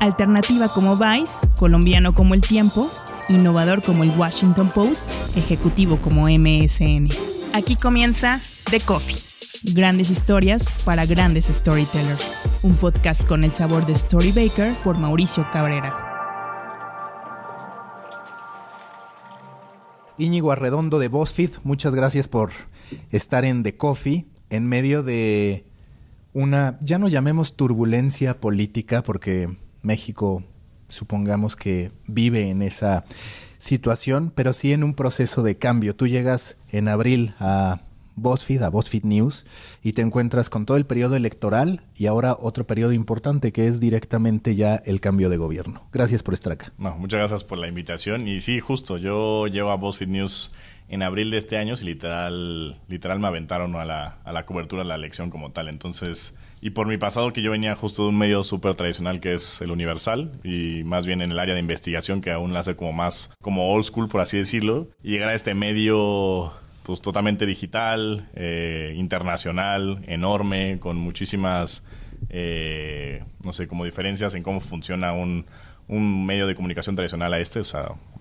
Alternativa como Vice, colombiano como El Tiempo, innovador como el Washington Post, ejecutivo como MSN. Aquí comienza The Coffee. Grandes historias para grandes storytellers. Un podcast con el sabor de Storybaker por Mauricio Cabrera. Íñigo Arredondo de BuzzFeed, muchas gracias por estar en The Coffee en medio de una, ya no llamemos turbulencia política, porque México supongamos que vive en esa situación, pero sí en un proceso de cambio. Tú llegas en abril a BuzzFeed, a BuzzFeed News, y te encuentras con todo el periodo electoral y ahora otro periodo importante que es directamente ya el cambio de gobierno. Gracias por estar acá. No, muchas gracias por la invitación. Y sí, justo, yo llevo a BuzzFeed News en abril de este año y literal, literal me aventaron a la, a la cobertura de la elección como tal. Entonces, y por mi pasado que yo venía justo de un medio súper tradicional que es el Universal y más bien en el área de investigación que aún la hace como más como old school por así decirlo llegar a este medio pues totalmente digital, eh, internacional, enorme, con muchísimas, eh, no sé, como diferencias en cómo funciona un, un medio de comunicación tradicional a este,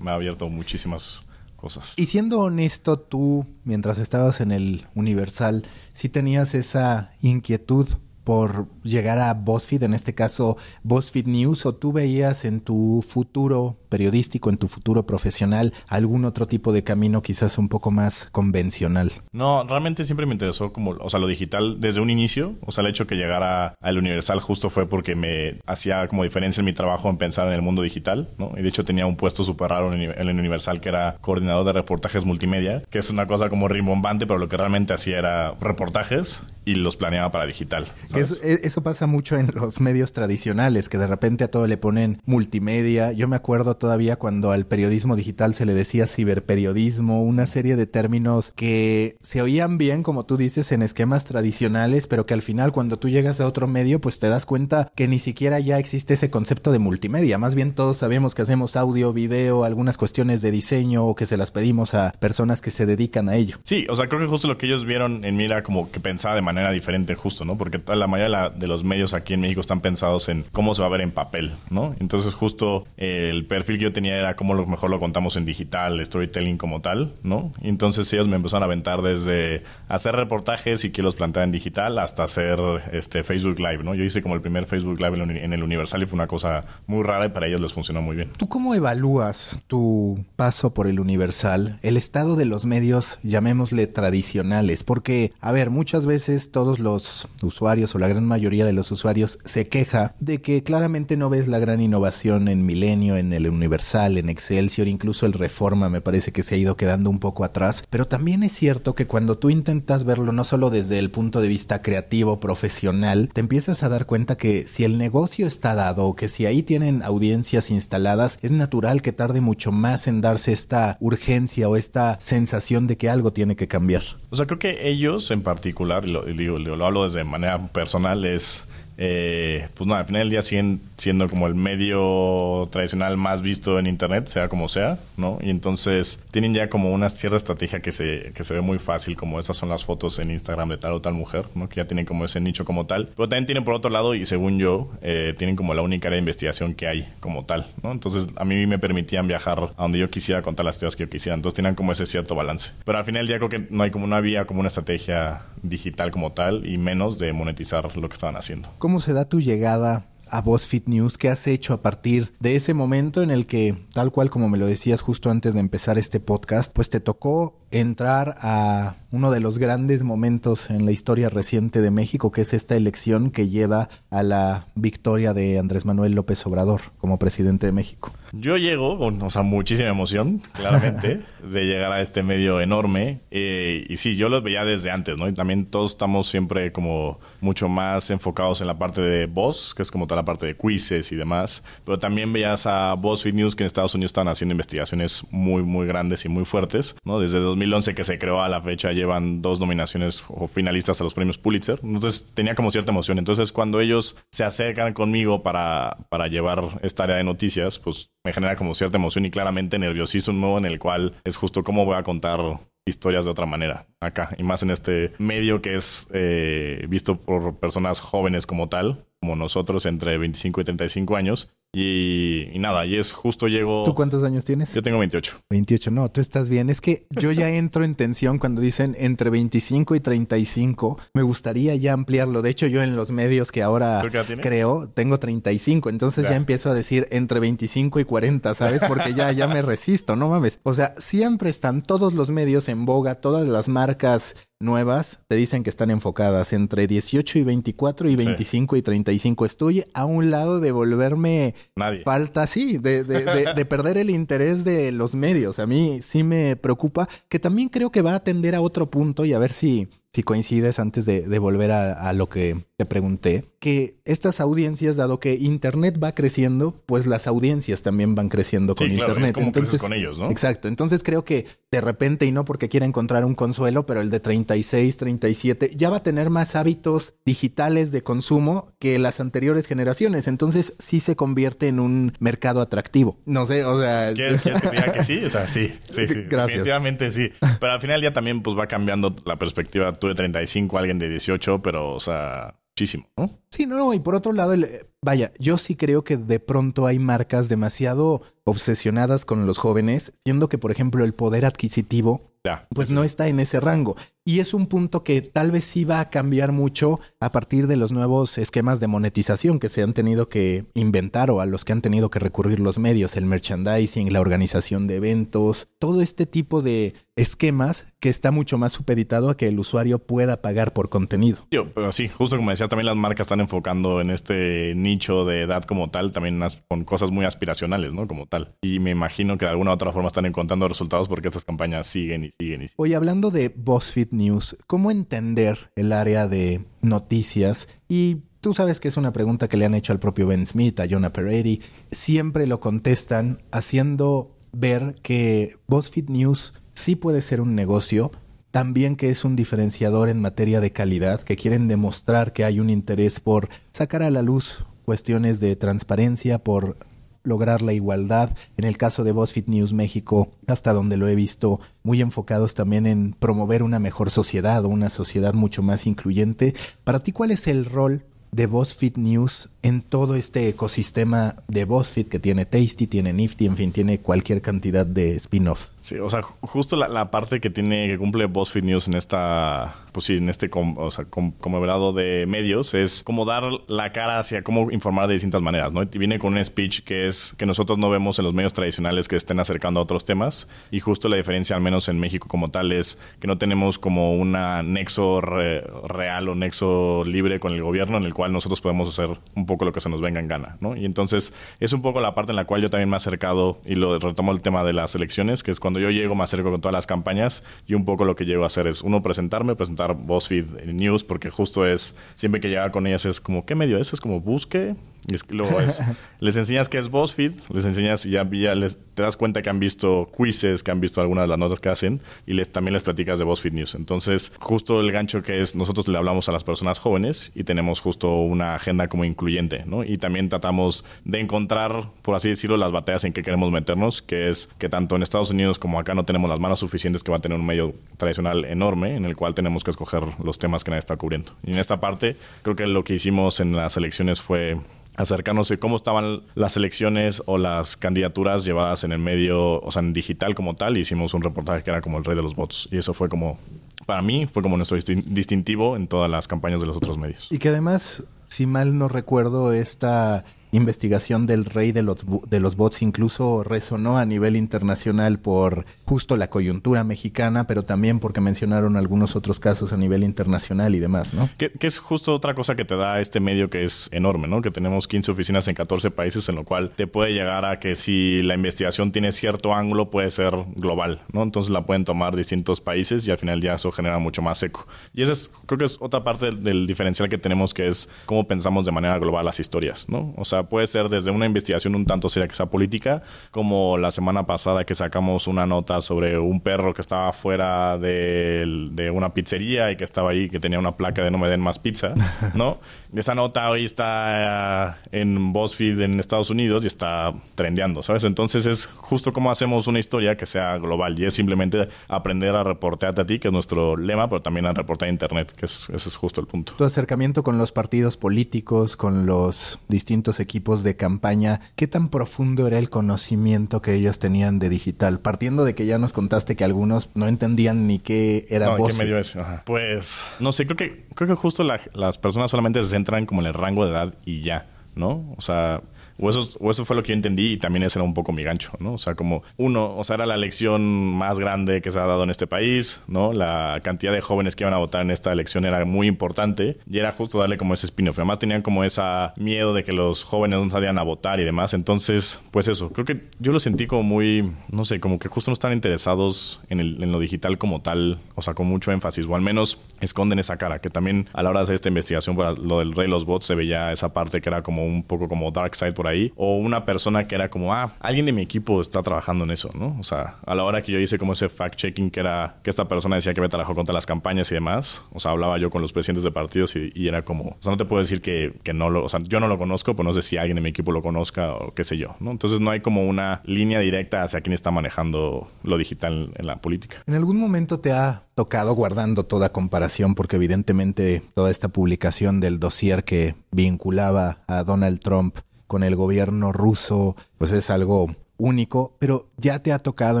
me ha abierto muchísimas cosas. Y siendo honesto, tú, mientras estabas en el Universal, sí tenías esa inquietud por llegar a BuzzFeed, en este caso BuzzFeed News, o tú veías en tu futuro periodístico, en tu futuro profesional, algún otro tipo de camino quizás un poco más convencional? No, realmente siempre me interesó como, o sea, lo digital desde un inicio, o sea, el hecho que llegara al Universal justo fue porque me hacía como diferencia en mi trabajo en pensar en el mundo digital, ¿no? Y de hecho tenía un puesto súper raro en el Universal que era coordinador de reportajes multimedia, que es una cosa como rimbombante, pero lo que realmente hacía era reportajes y los planeaba para digital. Eso, eso pasa mucho en los medios tradicionales, que de repente a todo le ponen multimedia. Yo me acuerdo todavía cuando al periodismo digital se le decía ciberperiodismo, una serie de términos que se oían bien, como tú dices, en esquemas tradicionales, pero que al final cuando tú llegas a otro medio, pues te das cuenta que ni siquiera ya existe ese concepto de multimedia. Más bien todos sabemos que hacemos audio, video, algunas cuestiones de diseño o que se las pedimos a personas que se dedican a ello. Sí, o sea, creo que justo lo que ellos vieron en mí era como que pensaba de manera diferente justo, ¿no? Porque la mayoría de los medios aquí en México están pensados en cómo se va a ver en papel, ¿no? Entonces justo el perfil que yo tenía era cómo lo mejor lo contamos en digital, storytelling como tal, ¿no? Entonces ellos me empezaron a aventar desde hacer reportajes y que los plantear en digital hasta hacer este Facebook Live, ¿no? Yo hice como el primer Facebook Live en el Universal y fue una cosa muy rara y para ellos les funcionó muy bien. ¿Tú cómo evalúas tu paso por el Universal, el estado de los medios, llamémosle tradicionales? Porque, a ver, muchas veces todos los usuarios o la gran mayoría de los usuarios se queja de que claramente no ves la gran innovación en Milenio, en el Universal en Excelsior, incluso el Reforma me parece que se ha ido quedando un poco atrás, pero también es cierto que cuando tú intentas verlo no solo desde el punto de vista creativo, profesional, te empiezas a dar cuenta que si el negocio está dado o que si ahí tienen audiencias instaladas, es natural que tarde mucho más en darse esta urgencia o esta sensación de que algo tiene que cambiar. O sea, creo que ellos en particular, lo, digo, lo hablo desde manera personal, es eh, pues no, al final del día siguen siendo como el medio tradicional más visto en internet, sea como sea, ¿no? Y entonces tienen ya como una cierta estrategia que se, que se ve muy fácil, como estas son las fotos en Instagram de tal o tal mujer, ¿no? Que ya tienen como ese nicho como tal. Pero también tienen por otro lado, y según yo, eh, tienen como la única área de investigación que hay como tal, ¿no? Entonces a mí me permitían viajar a donde yo quisiera contar las teorías que yo quisiera. Entonces tenían como ese cierto balance. Pero al final del día creo que no hay como no había como una estrategia digital como tal y menos de monetizar lo que estaban haciendo. ¿Cómo se da tu llegada a BuzzFeed News? ¿Qué has hecho a partir de ese momento en el que, tal cual como me lo decías justo antes de empezar este podcast, pues te tocó entrar a uno de los grandes momentos en la historia reciente de México, que es esta elección que lleva a la victoria de Andrés Manuel López Obrador como presidente de México. Yo llego con, o sea, muchísima emoción, claramente, de llegar a este medio enorme. Eh, y sí, yo los veía desde antes, ¿no? Y también todos estamos siempre como mucho más enfocados en la parte de voz, que es como toda la parte de quizzes y demás. Pero también veías a BuzzFeed News que en Estados Unidos están haciendo investigaciones muy, muy grandes y muy fuertes, ¿no? Desde 2011 que se creó a la fecha llevan dos nominaciones o finalistas a los premios Pulitzer. Entonces tenía como cierta emoción. Entonces cuando ellos se acercan conmigo para, para llevar esta área de noticias, pues me genera como cierta emoción y claramente nerviosismo en el cual es justo cómo voy a contar historias de otra manera acá y más en este medio que es eh, visto por personas jóvenes como tal como nosotros entre 25 y 35 años Y, y nada, y es justo llego... ¿Tú cuántos años tienes? Yo tengo 28. 28, no, tú estás bien. Es que yo ya entro en tensión cuando dicen entre 25 y 35. Me gustaría ya ampliarlo. De hecho, yo en los medios que ahora creo, tengo 35. Entonces ya. Ya. empiezo a decir entre 25 y 40, ¿sabes? Porque ya, ya me resisto, no mames. O sea, siempre están todos los medios en boga, todas las marcas nuevas te dicen que están enfocadas entre 18 y 24 y 25 y 35. Estoy a un lado de volverme Nadie. falta, sí, de, de, de, de perder el interés de los medios. A mí sí me preocupa, que también creo que va a atender a otro punto y a ver si, si coincides antes de, de volver a, a, lo que te pregunté, que estas audiencias, dado que Internet va creciendo, pues las audiencias también van creciendo con sí, claro, Internet. Es como Entonces, con ellos, ¿no? Exacto. Entonces creo que de repente, y no porque quiera encontrar un consuelo, pero el de 36, 37, ya va a tener más hábitos digitales de consumo que las anteriores generaciones. Entonces sí se convierte en un mercado atractivo. No sé, o sea... ¿Quieres, ¿quieres que te diga que sí? O sea, sí, sí, sí. Gracias. Definitivamente sí. Pero al final ya también pues va cambiando la perspectiva. Tú de 35, alguien de 18, pero, o sea, muchísimo, ¿no? Sí, no, no, y por otro lado, el, vaya, yo sí creo que de pronto hay marcas demasiado obsesionadas con los jóvenes, siendo que, por ejemplo, el poder adquisitivo, ya, pues sí. no está en ese rango. Y es un punto que tal vez sí va a cambiar mucho a partir de los nuevos esquemas de monetización que se han tenido que inventar o a los que han tenido que recurrir los medios, el merchandising, la organización de eventos, todo este tipo de esquemas que está mucho más supeditado a que el usuario pueda pagar por contenido. Yo, pero sí, justo como decías, también las marcas están enfocando en este nicho de edad como tal, también con cosas muy aspiracionales, ¿no? Como tal. Y me imagino que de alguna u otra forma están encontrando resultados porque estas campañas siguen y siguen y siguen. Hablando de BuzzFeed News, ¿cómo entender el área de noticias? Y tú sabes que es una pregunta que le han hecho al propio Ben Smith, a Jonah Peretti. Siempre lo contestan haciendo ver que BuzzFeed News sí puede ser un negocio, también que es un diferenciador en materia de calidad, que quieren demostrar que hay un interés por sacar a la luz cuestiones de transparencia, por lograr la igualdad. En el caso de BuzzFeed News México, hasta donde lo he visto, muy enfocados también en promover una mejor sociedad o una sociedad mucho más incluyente. Para ti, ¿cuál es el rol de BuzzFeed News en todo este ecosistema de BuzzFeed que tiene Tasty, tiene Nifty, en fin, tiene cualquier cantidad de spin-offs. Sí, o sea, justo la, la, parte que tiene, que cumple BuzzFeed News en esta, pues sí, en este com, o sea, com, conglomerado de medios es como dar la cara hacia cómo informar de distintas maneras, ¿no? Y viene con un speech que es que nosotros no vemos en los medios tradicionales que estén acercando a otros temas y justo la diferencia, al menos en México como tal, es que no tenemos como una nexo re, real o nexo libre con el gobierno en el cual nosotros podemos hacer un poco lo que se nos venga en gana, ¿no? Y entonces es un poco la parte en la cual yo también me he acercado y lo retomo el tema de las elecciones, que es cuando yo llego, me acerco con todas las campañas y un poco lo que llego a hacer es, uno, presentarme, presentar BuzzFeed News, porque justo es, siempre que llega con ellas es como, ¿qué medio es? Es como, busque, y es, luego es, les enseñas qué es BuzzFeed, les enseñas y ya, ya les, te das cuenta que han visto quizzes, que han visto algunas de las notas que hacen y les, también les platicas de BuzzFeed News. Entonces, justo el gancho que es, nosotros le hablamos a las personas jóvenes y tenemos justo una agenda como incluyente, ¿no? Y también tratamos de encontrar, por así decirlo, las batallas en que queremos meternos, que es que tanto en Estados Unidos como acá no tenemos las manos suficientes que va a tener un medio tradicional enorme en el cual tenemos que escoger los temas que nadie está cubriendo. Y en esta parte, creo que lo que hicimos en las elecciones fue acercarnos de cómo estaban las elecciones o las candidaturas llevadas en el medio, o sea, en digital como tal, hicimos un reportaje que era como el rey de los bots. Y eso fue como, para mí, fue como nuestro distintivo en todas las campañas de los otros medios. Y que además, si mal no recuerdo, esta investigación del rey de los, de los bots incluso resonó a nivel internacional por justo la coyuntura mexicana, pero también porque mencionaron algunos otros casos a nivel internacional y demás, ¿no? Que, es justo otra cosa que te da este medio que es enorme, ¿no? Que tenemos 15 oficinas en 14 países, en lo cual te puede llegar a que si la investigación tiene cierto ángulo, puede ser global, ¿no? Entonces la pueden tomar distintos países y al final ya eso genera mucho más eco. Y esa es, creo que es otra parte del diferencial que tenemos, que es cómo pensamos de manera global las historias, ¿no? O sea, puede ser desde una investigación un tanto seria que sea política, como la semana pasada que sacamos una nota sobre un perro que estaba fuera de, de una pizzería y que estaba ahí, que tenía una placa de no me den más pizza, ¿no? Esa nota hoy está en BuzzFeed en Estados Unidos y está trendeando, ¿sabes? Entonces es justo como hacemos una historia que sea global y es simplemente aprender a reportearte a ti, que es nuestro lema, pero también a reportar a Internet, que es, ese es justo el punto. Tu acercamiento con los partidos políticos, con los distintos equipos equipos de campaña, ¿qué tan profundo era el conocimiento que ellos tenían de digital? Partiendo de que ya nos contaste que algunos no entendían ni qué era no, voz. ¿qué medio es? Pues, no sé, creo que, creo que justo las personas solamente se centran como en el rango de edad y ya, ¿no? O sea, o eso, o eso fue lo que yo entendí y también ese era un poco mi gancho, ¿no? O sea, como uno, o sea, era la elección más grande que se ha dado en este país, ¿no? La cantidad de jóvenes que iban a votar en esta elección era muy importante y era justo darle como ese spin-off. Además tenían como esa miedo de que los jóvenes no salían a votar y demás. Entonces, pues eso, creo que yo lo sentí como muy, no sé, como que justo no están interesados en, el, en lo digital como tal, o sea, con mucho énfasis, o al menos esconden esa cara, que también a la hora de hacer esta investigación para lo del rey los bots se veía esa parte que era como un poco como dark side por ahí o una persona que era como, ah, alguien de mi equipo está trabajando en eso, ¿no? O sea, a la hora que yo hice como ese fact-checking que era que esta persona decía que me trabajó contra las campañas y demás, o sea, hablaba yo con los presidentes de partidos y, era como, o sea, no te puedo decir que, que, no lo, o sea, yo no lo conozco, pero no sé si alguien de mi equipo lo conozca o qué sé yo, ¿no? Entonces no hay como una línea directa hacia quién está manejando lo digital en la política. ¿En algún momento te ha tocado guardando toda comparación porque evidentemente toda esta publicación del dossier que vinculaba a Donald Trump con el gobierno ruso, pues es algo único, pero ya te ha tocado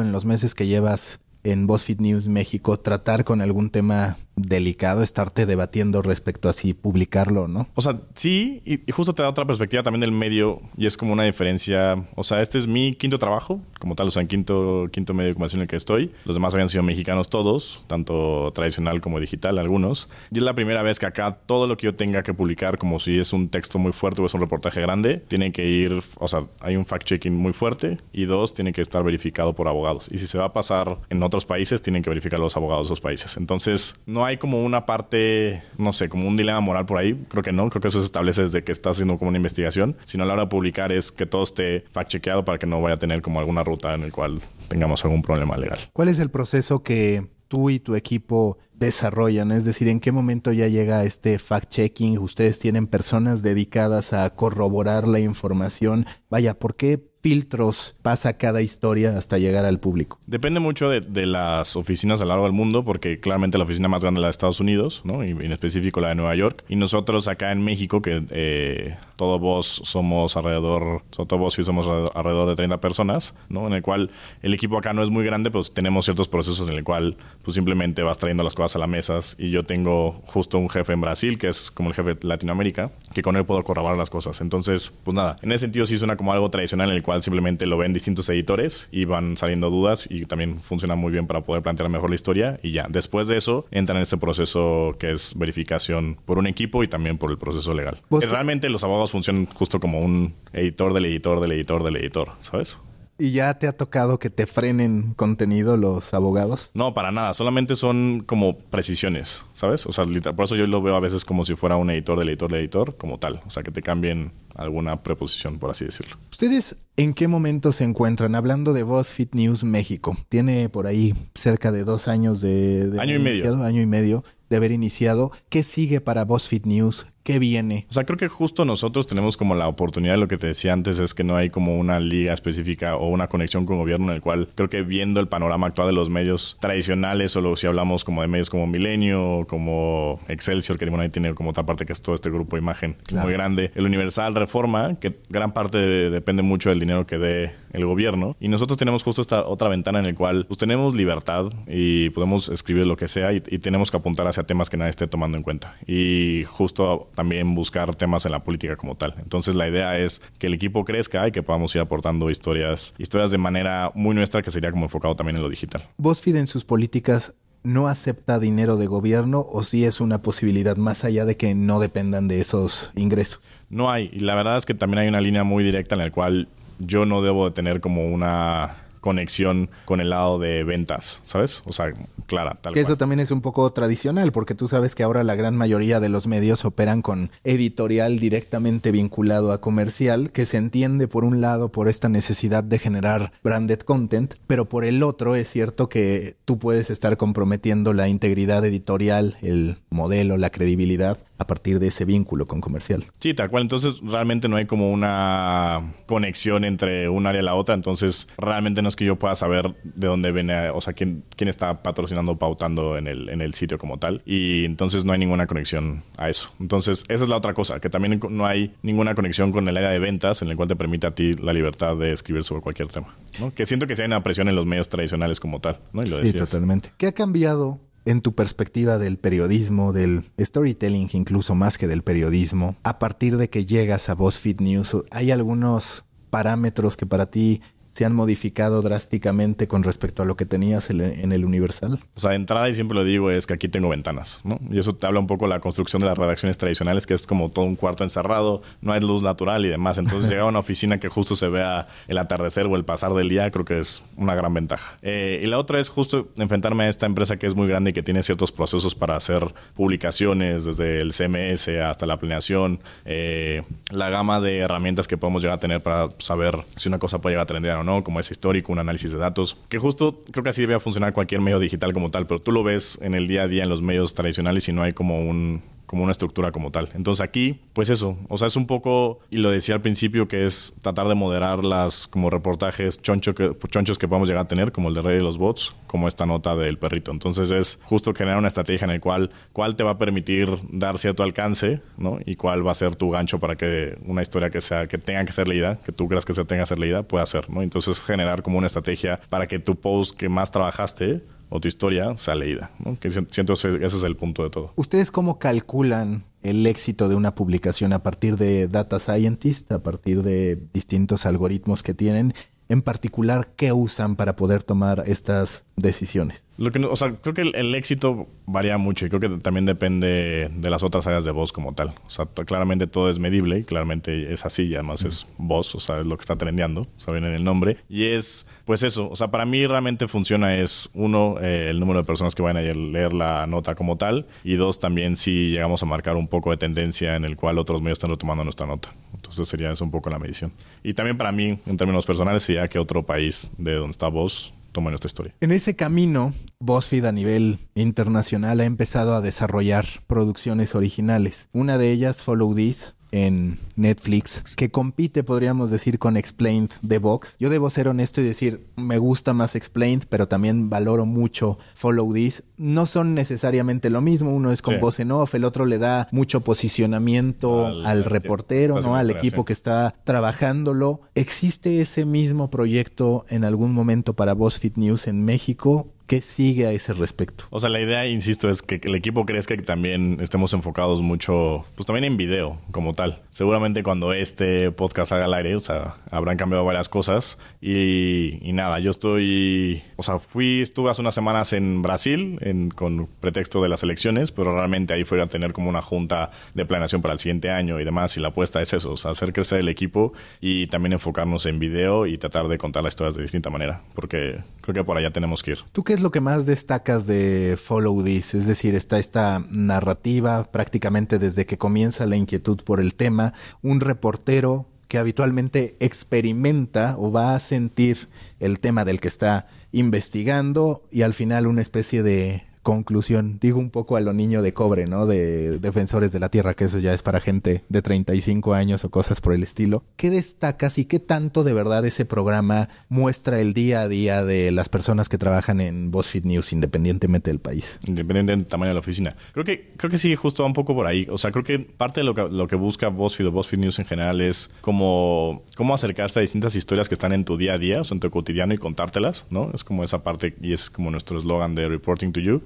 en los meses que llevas en BuzzFeed News México tratar con algún tema delicado estarte debatiendo respecto a si publicarlo, ¿no? O sea, sí, y, justo te da otra perspectiva también del medio y es como una diferencia. O sea, este es mi quinto trabajo, como tal, o sea, en quinto, quinto medio de comunicación en el que estoy. Los demás habían sido mexicanos todos, tanto tradicional como digital, algunos. Y es la primera vez que acá todo lo que yo tenga que publicar, como si es un texto muy fuerte o es un reportaje grande, tiene que ir, o sea, hay un fact-checking muy fuerte y dos, tiene que estar verificado por abogados. Y si se va a pasar en otros países, tienen que verificar los abogados de esos países. Entonces, no hay como una parte, no sé, como un dilema moral por ahí. Creo que no. Creo que eso se establece desde que estás haciendo como una investigación. Sino a la hora de publicar es que todo esté fact-chequeado para que no vaya a tener como alguna ruta en el cual tengamos algún problema legal. ¿Cuál es el proceso que tú y tu equipo desarrollan? Es decir, ¿en qué momento ya llega este fact-checking? ¿Ustedes tienen personas dedicadas a corroborar la información? Vaya, ¿por qué filtros pasa cada historia hasta llegar al público? Depende mucho de, las oficinas a lo largo del mundo, porque claramente la oficina más grande es la de Estados Unidos, ¿no? Y en específico la de Nueva York. Y nosotros acá en México, que eh, todo vos somos alrededor, todo vos y somos alrededor de 30 personas, ¿no? En el cual el equipo acá no es muy grande, pues tenemos ciertos procesos en el cual pues simplemente vas trayendo las cosas a la mesa y yo tengo justo un jefe en Brasil, que es como el jefe de Latinoamérica, que con él puedo corroborar las cosas. Entonces, pues nada, en ese sentido sí suena como algo tradicional en el cual simplemente lo ven distintos editores y van saliendo dudas y también funciona muy bien para poder plantear mejor la historia y ya. Después de eso entran en este proceso que es verificación por un equipo y también por el proceso legal. Realmente los abogados funcionan justo como un editor del editor del editor del editor, ¿sabes? ¿Y ya te ha tocado que te frenen contenido los abogados? No, para nada. Solamente son como precisiones, ¿sabes? O sea, por eso yo lo veo a veces como si fuera un editor del editor del editor, como tal. O sea, que te cambien alguna preposición, por así decirlo. ¿Ustedes en qué momento se encuentran? Hablando de BuzzFeed News México. Tiene por ahí cerca de dos años de... año y medio. Año y medio de haber iniciado. ¿Qué sigue para BuzzFeed News? ¿Qué viene? O sea, creo que justo nosotros tenemos como la oportunidad, lo que te decía antes, es que no hay como una liga específica o una conexión con gobierno en el cual creo que viendo el panorama actual de los medios tradicionales, o si hablamos como de medios como Milenio, como Excelsior, que bueno, ahí tiene como otra parte que es todo este grupo de imagen muy grande, el Universal Reforma, que gran parte depende mucho del dinero que dé el gobierno, y nosotros tenemos justo esta otra ventana en la cual pues, tenemos libertad y podemos escribir lo que sea y, y tenemos que apuntar hacia temas que nadie esté tomando en cuenta. Y justo también buscar temas en la política como tal. Entonces la idea es que el equipo crezca y que podamos ir aportando historias, historias de manera muy nuestra que sería como enfocado también en lo digital. BuzzFeed en sus políticas no acepta dinero de gobierno o si es una posibilidad más allá de que no dependan de esos ingresos? No hay. Y la verdad es que también hay una línea muy directa en la cual yo no debo de tener como una conexión con el lado de ventas, ¿sabes? O sea, clara, tal que Eso también es un poco tradicional, porque tú sabes que ahora la gran mayoría de los medios operan con editorial directamente vinculado a comercial, que se entiende por un lado por esta necesidad de generar branded content, pero por el otro es cierto que tú puedes estar comprometiendo la integridad editorial, el modelo, la credibilidad a partir de ese vínculo con comercial. Sí, tal cual. Entonces realmente no hay como una conexión entre un área y la otra. Entonces realmente no es que yo pueda saber de dónde viene, o sea, quién, quién está patrocinando, pautando en el, en el sitio como tal. Y entonces no hay ninguna conexión a eso. Entonces esa es la otra cosa, que también no hay ninguna conexión con el área de ventas en el cual te permite a ti la libertad de escribir sobre cualquier tema. ¿no? Que siento que hay una presión en los medios tradicionales como tal. ¿no? sí, totalmente. ¿Qué ha cambiado en tu perspectiva del periodismo, del storytelling incluso más que del periodismo, a partir de que llegas a BuzzFeed News, ¿hay algunos parámetros que para ti se han modificado drásticamente con respecto a lo que tenías en el Universal? O sea, de entrada, y siempre lo digo, es que aquí tengo ventanas, ¿no? Y eso te habla un poco de la construcción de las redacciones tradicionales, que es como todo un cuarto encerrado, no hay luz natural y demás. Entonces, llegar a una oficina que justo se vea el atardecer o el pasar del día, creo que es una gran ventaja. Eh, y la otra es justo enfrentarme a esta empresa que es muy grande y que tiene ciertos procesos para hacer publicaciones, desde el CMS hasta la planeación, eh, la gama de herramientas que podemos llegar a tener para saber si una cosa puede llegar a como es histórico, un análisis de datos, que justo creo que así debe funcionar cualquier medio digital como tal, pero tú lo ves en el día a día en los medios tradicionales y no hay como un como una estructura como tal. Entonces aquí, pues eso, o sea, es un poco, y lo decía al principio, que es tratar de moderar las como reportajes choncho chonchos que podemos llegar a tener, como el de Rey de los Bots, como esta nota del perrito. Entonces es justo generar una estrategia en el cual, cuál te va a permitir dar cierto alcance, ¿no? Y cuál va a ser tu gancho para que una historia que sea, que tenga que ser leída, que tú creas que se tenga que ser leída, pueda ser, ¿no? Entonces generar como una estrategia para que tu post que más trabajaste o tu historia sea leída. ¿no? Que siento ese es el punto de todo. ¿Ustedes cómo calculan el éxito de una publicación a partir de data scientist, a partir de distintos algoritmos que tienen? En particular, ¿qué usan para poder tomar estas decisiones? Lo que, o sea, creo que el, éxito varía mucho y creo que también depende de las otras áreas de voz como tal. O sea, claramente todo es medible y claramente es así y además es voz, o sea, es lo que está trendeando, o sea, viene en el nombre. Y es, pues eso, o sea, para mí realmente funciona es, uno, eh, el número de personas que van a leer la nota como tal y dos, también si llegamos a marcar un poco de tendencia en el cual otros medios están retomando nuestra nota. Entonces sería eso un poco la medición. Y también para mí, en términos personales, sería que otro país de donde está voz toma nuestra historia. En ese camino, BuzzFeed a nivel internacional ha empezado a desarrollar producciones originales. Una de ellas, Follow This, en Netflix que compite, podríamos decir, con Explained de Vox. Yo debo ser honesto y decir, me gusta más Explained, pero también valoro mucho Follow This. No son necesariamente lo mismo, uno es con voz en off, el otro le da mucho posicionamiento al, reportero, ¿no? Al equipo que está trabajándolo. ¿Existe ese mismo proyecto en algún momento para BuzzFeed News en México? ¿Qué sigue a ese respecto? O sea, la idea, insisto, es que el equipo crezca y que también estemos enfocados mucho, pues también en video como tal. Seguramente cuando este podcast haga al aire, o sea, habrán cambiado varias cosas. Y, nada, yo estoy, o sea, fui, estuve hace unas semanas en Brasil en, con pretexto de las elecciones, pero realmente ahí fue a tener como una junta de planeación para el siguiente año y demás. Y la apuesta es eso, o sea, hacer crecer el equipo y también enfocarnos en video y tratar de contar las historias de distinta manera, porque creo que por allá tenemos que ir. ¿Tú qué es lo que más destacas de Follow This? Es decir, está esta narrativa prácticamente desde que comienza la inquietud por el tema, un reportero que habitualmente experimenta o va a sentir el tema del que está investigando y al final una especie de conclusión, digo un poco a lo niño de cobre, ¿no? De defensores de la tierra, que eso ya es para gente de 35 años o cosas por el estilo. ¿Qué destacas y qué tanto de verdad ese programa muestra el día a día de las personas que trabajan en BuzzFeed News independientemente del país? Independiente del tamaño de la oficina. Creo que, creo que sí, justo va un poco por ahí. O sea, creo que parte de lo que, lo que busca BuzzFeed o BuzzFeed News en general es como cómo acercarse a distintas historias que están en tu día a día, o sea, en tu cotidiano y contártelas, ¿no? Es como esa parte y es como nuestro eslogan de Reporting to You.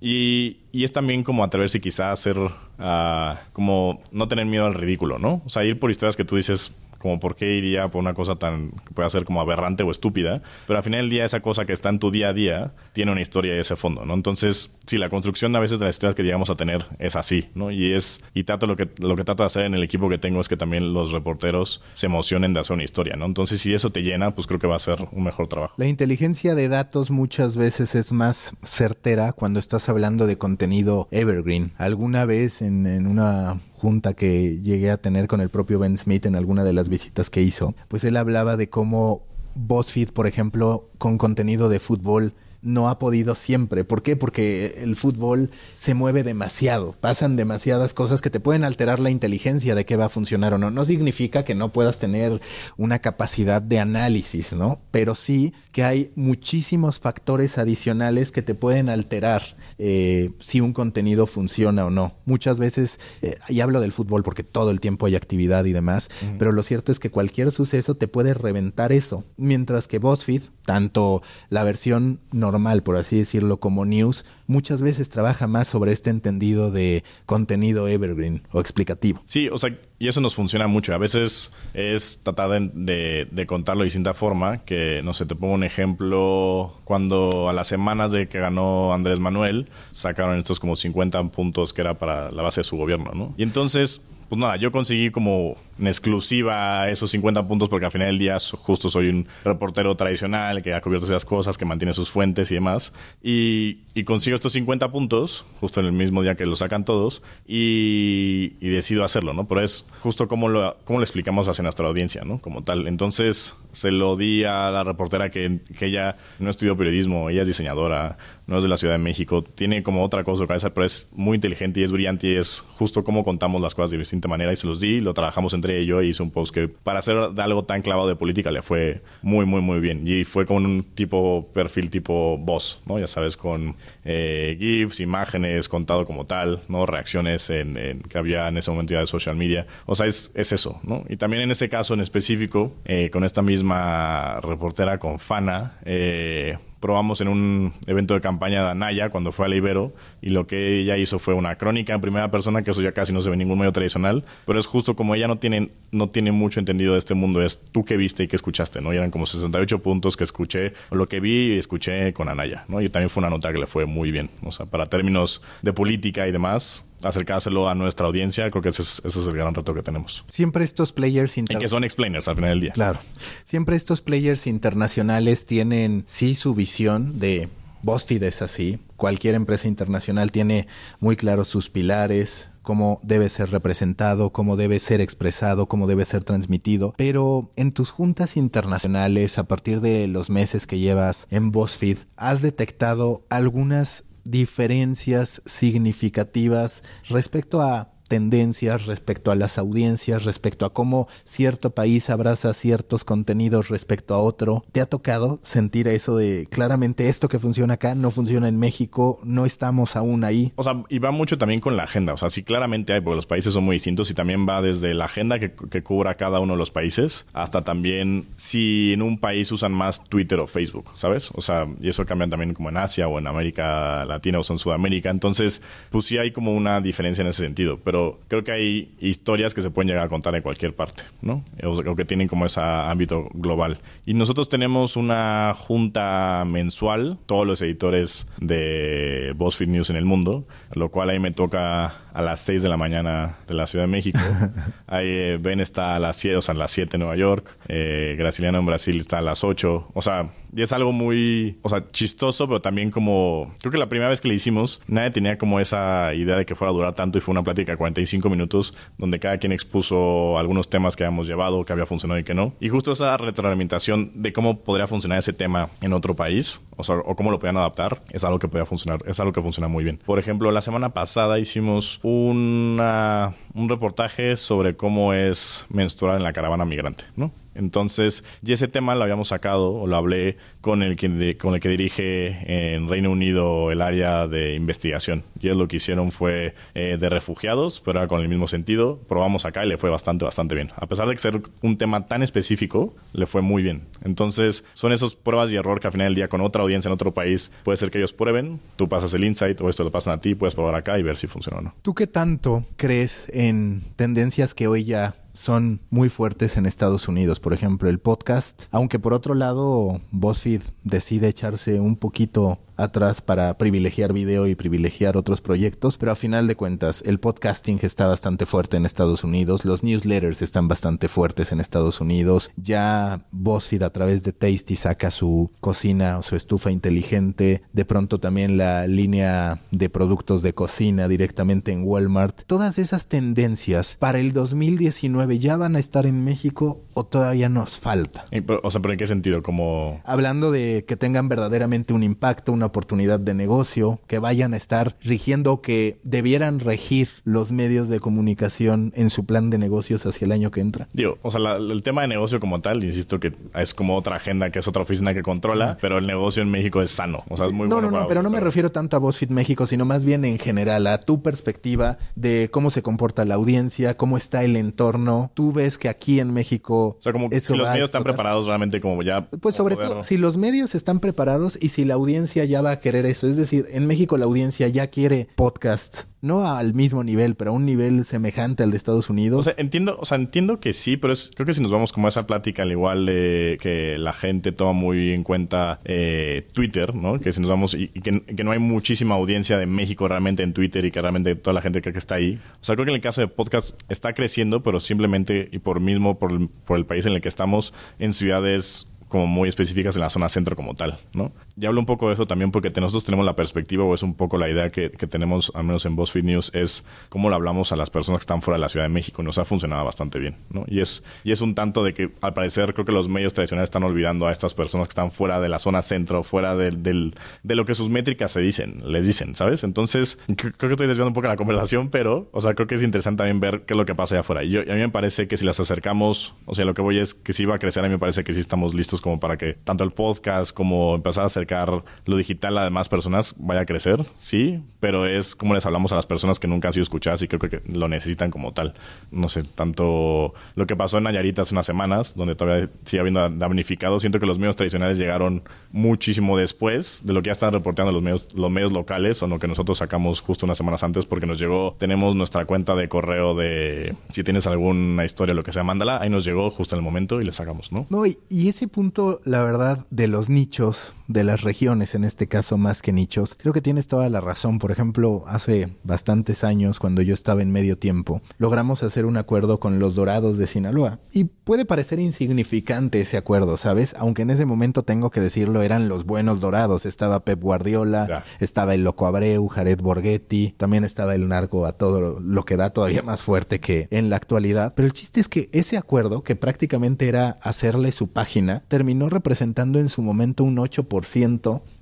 Y, y, es también como atreverse quizá a hacer, uh, como no tener miedo al ridículo, ¿no? O sea, ir por historias que tú dices, como por qué iría por una cosa tan que pueda ser como aberrante o estúpida, pero al final del día esa cosa que está en tu día a día tiene una historia y ese fondo, ¿no? Entonces, sí, la construcción a veces de las historias que llegamos a tener es así, ¿no? Y es y trato lo que lo que trato de hacer en el equipo que tengo es que también los reporteros se emocionen de hacer una historia, ¿no? Entonces, si eso te llena, pues creo que va a ser un mejor trabajo. La inteligencia de datos muchas veces es más certera cuando estás hablando de contenido evergreen. Alguna vez en, en una junta que llegué a tener con el propio Ben Smith en alguna de las visitas que hizo, pues él hablaba de cómo BuzzFeed, por ejemplo, con contenido de fútbol no ha podido siempre. ¿Por qué? Porque el fútbol se mueve demasiado, pasan demasiadas cosas que te pueden alterar la inteligencia de qué va a funcionar o no. No significa que no puedas tener una capacidad de análisis, ¿no? Pero sí que hay muchísimos factores adicionales que te pueden alterar eh, si un contenido funciona o no. Muchas veces, eh, y hablo del fútbol porque todo el tiempo hay actividad y demás, pero lo cierto es que cualquier suceso te puede reventar eso. Mientras que BuzzFeed, tanto la versión normal, por así decirlo, como News, muchas veces trabaja más sobre este entendido de contenido evergreen o explicativo. Sí, o sea, y eso nos funciona mucho. A veces es tratar de, de, contarlo de distinta forma, que no sé, te pongo un ejemplo, cuando a las semanas de que ganó Andrés Manuel, sacaron estos como 50 puntos que era para la base de su gobierno, ¿no? Y entonces pues nada, yo conseguí como en exclusiva esos 50 puntos porque al final del día justo soy un reportero tradicional que ha cubierto esas cosas, que mantiene sus fuentes y demás. Y, y consigo estos 50 puntos justo en el mismo día que lo sacan todos y, y decido hacerlo, ¿no? Pero es justo como lo, como lo explicamos hacia nuestra audiencia, ¿no? Como tal. Entonces se lo di a la reportera que, que ella no estudió periodismo, ella es diseñadora, no es de la Ciudad de México, tiene como otra cosa en cabeza, pero es muy inteligente y es brillante y es justo como contamos las cosas de distinta manera y se los di, lo trabajamos entre ellos y hice un post que para hacer algo tan clavado de política le fue muy, muy, muy bien. Y fue con un tipo, perfil tipo voz, ¿no? Ya sabes, con eh, GIFs, imágenes, contado como tal, ¿no? Reacciones en, que había en ese momento ya de social media. O sea, es, es eso, ¿no? Y también en ese caso en específico, eh, con esta misma reportera, con Fana, eh, probamos en un evento de campaña de Anaya cuando fue a Ibero y lo que ella hizo fue una crónica en primera persona, que eso ya casi no se ve en ningún medio tradicional, pero es justo como ella no tiene, no tiene mucho entendido de este mundo, es tú que viste y que escuchaste, ¿no? Y eran como 68 puntos que escuché, lo que vi y escuché con Anaya, ¿no? Y también fue una nota que le fue muy bien, o sea, para términos de política y demás, acercárselo a nuestra audiencia, creo que ese es, ese es el gran reto que tenemos. Siempre estos players internacionales. que son explainers al final del día. Claro. Siempre estos players internacionales tienen, sí, su visión de BuzzFeed es así. Cualquier empresa internacional tiene muy claros sus pilares, cómo debe ser representado, cómo debe ser expresado, cómo debe ser transmitido. Pero en tus juntas internacionales, a partir de los meses que llevas en BuzzFeed, ¿has detectado algunas diferencias significativas respecto a tendencias respecto a las audiencias, respecto a cómo cierto país abraza ciertos contenidos respecto a otro. ¿Te ha tocado sentir eso de claramente esto que funciona acá no funciona en México, no estamos aún ahí? O sea, y va mucho también con la agenda. O sea, sí claramente hay, porque los países son muy distintos y también va desde la agenda que, que cubra cada uno de los países hasta también si en un país usan más Twitter o Facebook, ¿sabes? O sea, y eso cambia también como en Asia o en América Latina o en Sudamérica. Entonces, pues sí hay como una diferencia en ese sentido. Pero creo que hay historias que se pueden llegar a contar en cualquier parte, ¿no? O, que tienen como ese ámbito global. Y nosotros tenemos una junta mensual, todos los editores de BuzzFeed News en el mundo, lo cual ahí me toca a las 6 de la mañana de la Ciudad de México. ahí eh, Ben está a las 7, o sea, a las 7 en Nueva York. Eh, Graciliano en Brasil está a las 8. O sea, y es algo muy, o sea, chistoso, pero también como, creo que la primera vez que le hicimos, nadie tenía como esa idea de que fuera a durar tanto y fue una plática de 45 minutos donde cada quien expuso algunos temas que habíamos llevado, que había funcionado y que no. Y justo esa retroalimentación de cómo podría funcionar ese tema en otro país, o sea, o cómo lo podían adaptar, es algo que podía funcionar, es algo que funciona muy bien. Por ejemplo, la semana pasada hicimos una, un reportaje sobre cómo es menstruar en la caravana migrante, ¿no? Entonces, y ese tema lo habíamos sacado o lo hablé con el que, con el que dirige en Reino Unido el área de investigación. Y lo que hicieron fue eh, de refugiados, pero era con el mismo sentido. Probamos acá y le fue bastante, bastante bien. A pesar de ser un tema tan específico, le fue muy bien. Entonces, son esas pruebas y error que al final del día con otra audiencia en otro país puede ser que ellos prueben, tú pasas el insight o esto lo pasan a ti, puedes probar acá y ver si funciona o no. ¿Tú qué tanto crees en tendencias que hoy ya son muy fuertes en Estados Unidos. Por ejemplo, el podcast, aunque por otro lado BuzzFeed decide echarse un poquito atrás para privilegiar video y privilegiar otros proyectos, pero a final de cuentas el podcasting está bastante fuerte en Estados Unidos, los newsletters están bastante fuertes en Estados Unidos, ya BuzzFeed a través de Tasty saca su cocina o su estufa inteligente, de pronto también la línea de productos de cocina directamente en Walmart. Todas esas tendencias para el 2019 ya van a estar en México o todavía nos falta. O sea, pero ¿en qué sentido? Como... Hablando de que tengan verdaderamente un impacto, una oportunidad de negocio, que vayan a estar rigiendo, que debieran regir los medios de comunicación en su plan de negocios hacia el año que entra. Digo, o sea, el tema de negocio como tal, insisto que es como otra agenda, que es otra oficina que controla, pero el negocio en México es sano. O sea, es muy no, bueno. No, no, pero no me refiero tanto a BuzzFeed México, sino más bien en general, a tu perspectiva de cómo se comporta la audiencia, cómo está el entorno. Tú ves que aquí en México. O sea, como si los medios están preparados realmente como ya. Pues sobre todo, si los medios están preparados y si la audiencia ya va a querer eso. Es decir, en México la audiencia ya quiere podcast no al mismo nivel, pero a un nivel semejante al de Estados Unidos. O sea, entiendo, o sea, entiendo que sí, pero es, creo que si nos vamos como a esa plática, al igual de que la gente toma muy en cuenta eh, Twitter, ¿no? Que si nos vamos y, que, no hay muchísima audiencia de México realmente en Twitter y que realmente toda la gente cree que está ahí. O sea, creo que en el caso de podcast está creciendo, pero simplemente y por mismo, por, por el país en el que estamos, en ciudades como muy específicas en la zona centro como tal, ¿no? Ya hablo un poco de eso también porque nosotros tenemos la perspectiva o es un poco la idea que, tenemos, al menos en BuzzFeed News, es cómo le hablamos a las personas que están fuera de la Ciudad de México. Nos ha funcionado bastante bien, ¿no? Y es, y es un tanto de que al parecer creo que los medios tradicionales están olvidando a estas personas que están fuera de la zona centro, fuera del, del de lo que sus métricas se dicen, les dicen, ¿sabes? Entonces, creo, que estoy desviando un poco la conversación, pero, o sea, creo que es interesante también ver qué es lo que pasa allá afuera. Y, yo, y a mí me parece que si las acercamos, o sea, lo que voy es que si va a crecer, a mí me parece que sí estamos listos como para que tanto el podcast como empezar a acercar lo digital a demás personas vaya a crecer, sí, pero es como les hablamos a las personas que nunca han sido escuchadas y creo que lo necesitan como tal. No sé, tanto lo que pasó en Nayarit hace unas semanas, donde todavía sigue habiendo damnificado, siento que los medios tradicionales llegaron muchísimo después de lo que ya están reportando los medios, los medios locales o lo que nosotros sacamos justo unas semanas antes porque nos llegó, tenemos nuestra cuenta de correo de si tienes alguna historia, lo que sea, mándala, ahí nos llegó justo en el momento y le sacamos, ¿no? No, y ese punto, la verdad, de los nichos, de las regiones en este caso más que nichos, creo que tienes toda la razón. Por ejemplo, hace bastantes años, cuando yo estaba en medio tiempo, logramos hacer un acuerdo con los Dorados de Sinaloa. Y puede parecer insignificante ese acuerdo, ¿sabes? Aunque en ese momento tengo que decirlo, eran los buenos Dorados. Estaba Pep Guardiola, estaba el Loco Abreu, Jared Borghetti, también estaba el narco a todo lo que da todavía más fuerte que en la actualidad. Pero el chiste es que ese acuerdo, que prácticamente era hacerle su página, terminó representando en su momento un 8%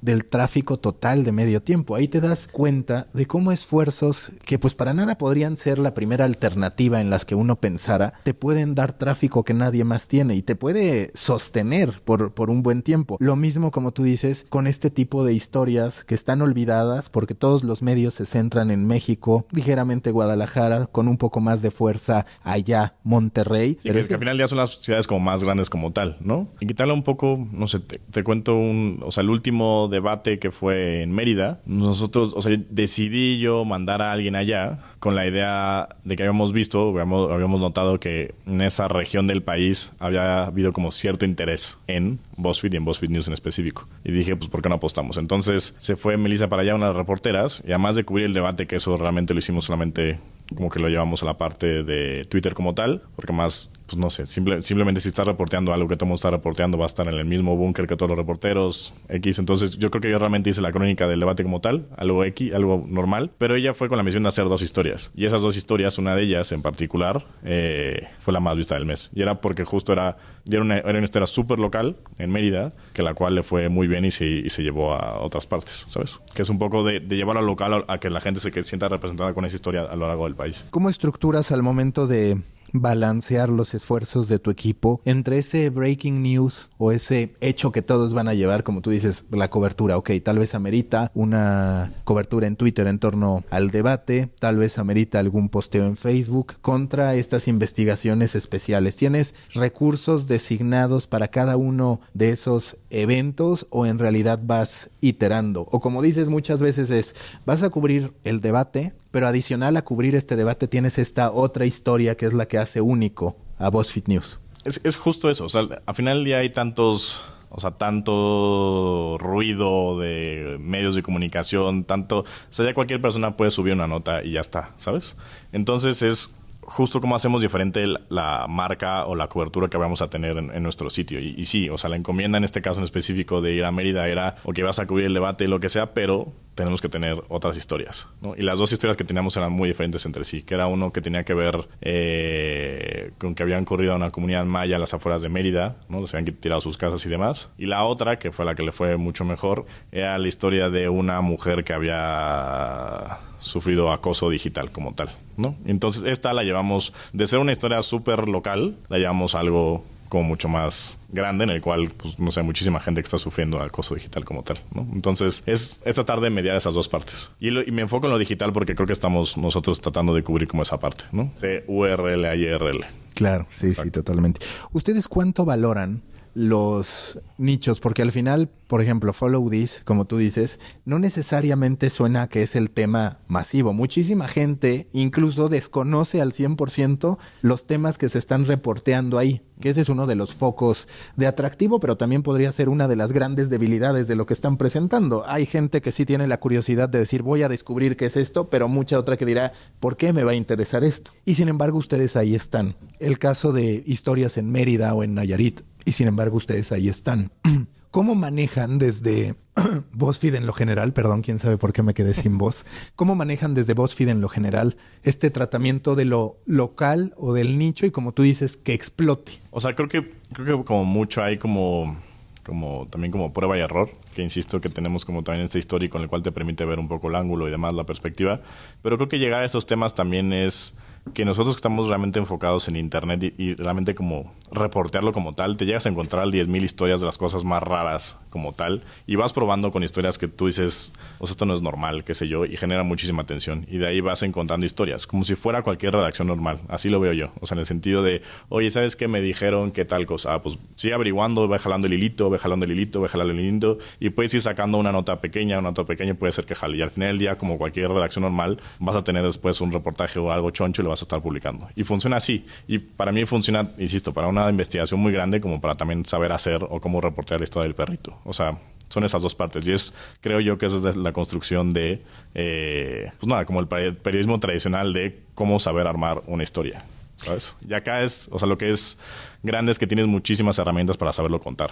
del tráfico total de medio tiempo. Ahí te das cuenta de cómo esfuerzos que pues para nada podrían ser la primera alternativa en las que uno pensara, te pueden dar tráfico que nadie más tiene y te puede sostener por, por un buen tiempo. Lo mismo como tú dices con este tipo de historias que están olvidadas porque todos los medios se centran en México, ligeramente Guadalajara, con un poco más de fuerza allá Monterrey. pero es que, al final ya son las ciudades como más grandes como tal, ¿no? Y quitarle un poco, no sé, te, cuento un, o sea, el último debate que fue en Mérida, nosotros, o sea, decidí yo mandar a alguien allá con la idea de que habíamos visto, habíamos, notado que en esa región del país había habido como cierto interés en BuzzFeed y en BuzzFeed News en específico. Y dije, pues, ¿por qué no apostamos? Entonces se fue Melissa para allá, una de las reporteras, y además de cubrir el debate, que eso realmente lo hicimos solamente como que lo llevamos a la parte de Twitter como tal, porque más, pues no sé, simplemente si estás reporteando algo que todo el mundo está reporteando, va a estar en el mismo búnker que todos los reporteros X. Entonces yo creo que yo realmente hice la crónica del debate como tal, algo X, algo normal, pero ella fue con la misión de hacer dos historias. Y esas dos historias, una de ellas en particular, eh, fue la más vista del mes. Y era porque justo era, era una, historia súper local en Mérida, que la cual le fue muy bien y se, y se llevó a otras partes, ¿sabes? Que es un poco de, de llevar al local a que la gente se sienta representada con esa historia a lo largo del país. ¿Cómo estructuras al momento de balancear los esfuerzos de tu equipo entre ese breaking news o ese hecho que todos van a llevar, como tú dices, la cobertura. Ok, tal vez amerita una cobertura en Twitter en torno al debate, tal vez amerita algún posteo en Facebook contra estas investigaciones especiales. ¿Tienes recursos designados para cada uno de esos eventos o en realidad vas iterando? O como dices muchas veces es, vas a cubrir el debate, pero adicional a cubrir este debate tienes esta otra historia que es la que hace único a BuzzFeed News. Es, es justo eso, o sea, al final día hay tantos O sea, tanto ruido de medios de comunicación, tanto... O sea, ya cualquier persona puede subir una nota y ya está, ¿sabes? Entonces es justo cómo hacemos diferente la marca o la cobertura que vamos a tener en, nuestro sitio. Y, y, sí, o sea, la encomienda en este caso en específico de ir a Mérida era, o que vas a cubrir el debate y lo que sea, pero tenemos que tener otras historias. ¿no? Y las dos historias que teníamos eran muy diferentes entre sí, que era uno que tenía que ver eh, con que habían corrido a una comunidad maya a las afueras de Mérida, ¿no? se habían tirado sus casas y demás. Y la otra, que fue la que le fue mucho mejor, era la historia de una mujer que había sufrido acoso digital como tal, ¿no? Entonces esta la llevamos de ser una historia súper local, la llevamos algo como mucho más grande en el cual, pues, no sé, muchísima gente que está sufriendo acoso digital como tal, ¿no? Entonces, es esta tarde mediar esas dos partes. Y, me enfoco en lo digital porque creo que estamos nosotros tratando de cubrir como esa parte, ¿no? C, URL a IRL. Claro, sí, sí, totalmente. ¿Ustedes cuánto valoran los nichos, porque al final, por ejemplo, Follow This, como tú dices, no necesariamente suena que es el tema masivo. Muchísima gente incluso desconoce al 100% los temas que se están reporteando ahí, que ese es uno de los focos de atractivo, pero también podría ser una de las grandes debilidades de lo que están presentando. Hay gente que sí tiene la curiosidad de decir, voy a descubrir qué es esto, pero mucha otra que dirá, ¿por qué me va a interesar esto? Y sin embargo, ustedes ahí están. El caso de historias en Mérida o en Nayarit y sin embargo ustedes ahí están. ¿Cómo manejan desde BuzzFeed en lo general, perdón, quién sabe por qué me quedé sin voz, cómo manejan desde BuzzFeed en lo general este tratamiento de lo local o del nicho y como tú dices, que explote? O sea, creo que, creo que como mucho hay como, como también como prueba y error, que insisto que tenemos como también este histórico con el cual te permite ver un poco el ángulo y demás, la perspectiva, pero creo que llegar a esos temas también es que nosotros que estamos realmente enfocados en Internet y, realmente como reportearlo como tal, te llegas a encontrar 10.000 historias de las cosas más raras como tal y vas probando con historias que tú dices, o sea, esto no es normal, qué sé yo, y genera muchísima atención. Y de ahí vas encontrando historias, como si fuera cualquier redacción normal. Así lo veo yo. O sea, en el sentido de, oye, ¿sabes qué me dijeron qué tal cosa? Ah, pues sigue averiguando, ve jalando el hilito, ve jalando el hilito, ve jalando el hilito y puedes ir sacando una nota pequeña, una nota pequeña puede ser que jale. Y al final del día, como cualquier redacción normal, vas a tener después un reportaje o algo choncho y lo vas estar publicando. Y funciona así. Y para mí funciona, insisto, para una investigación muy grande como para también saber hacer o cómo reportear la historia del perrito. O sea, son esas dos partes. Y es, creo yo, que es desde la construcción de, eh, pues nada, como el periodismo tradicional de cómo saber armar una historia. ¿Sabes? Y acá es, o sea, lo que es grande es que tienes muchísimas herramientas para saberlo contar.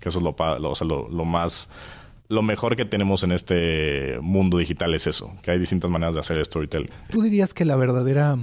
Que eso es lo, lo, lo, lo más lo mejor que tenemos en este mundo digital es eso, que hay distintas maneras de hacer storytelling. ¿Tú dirías que la verdadera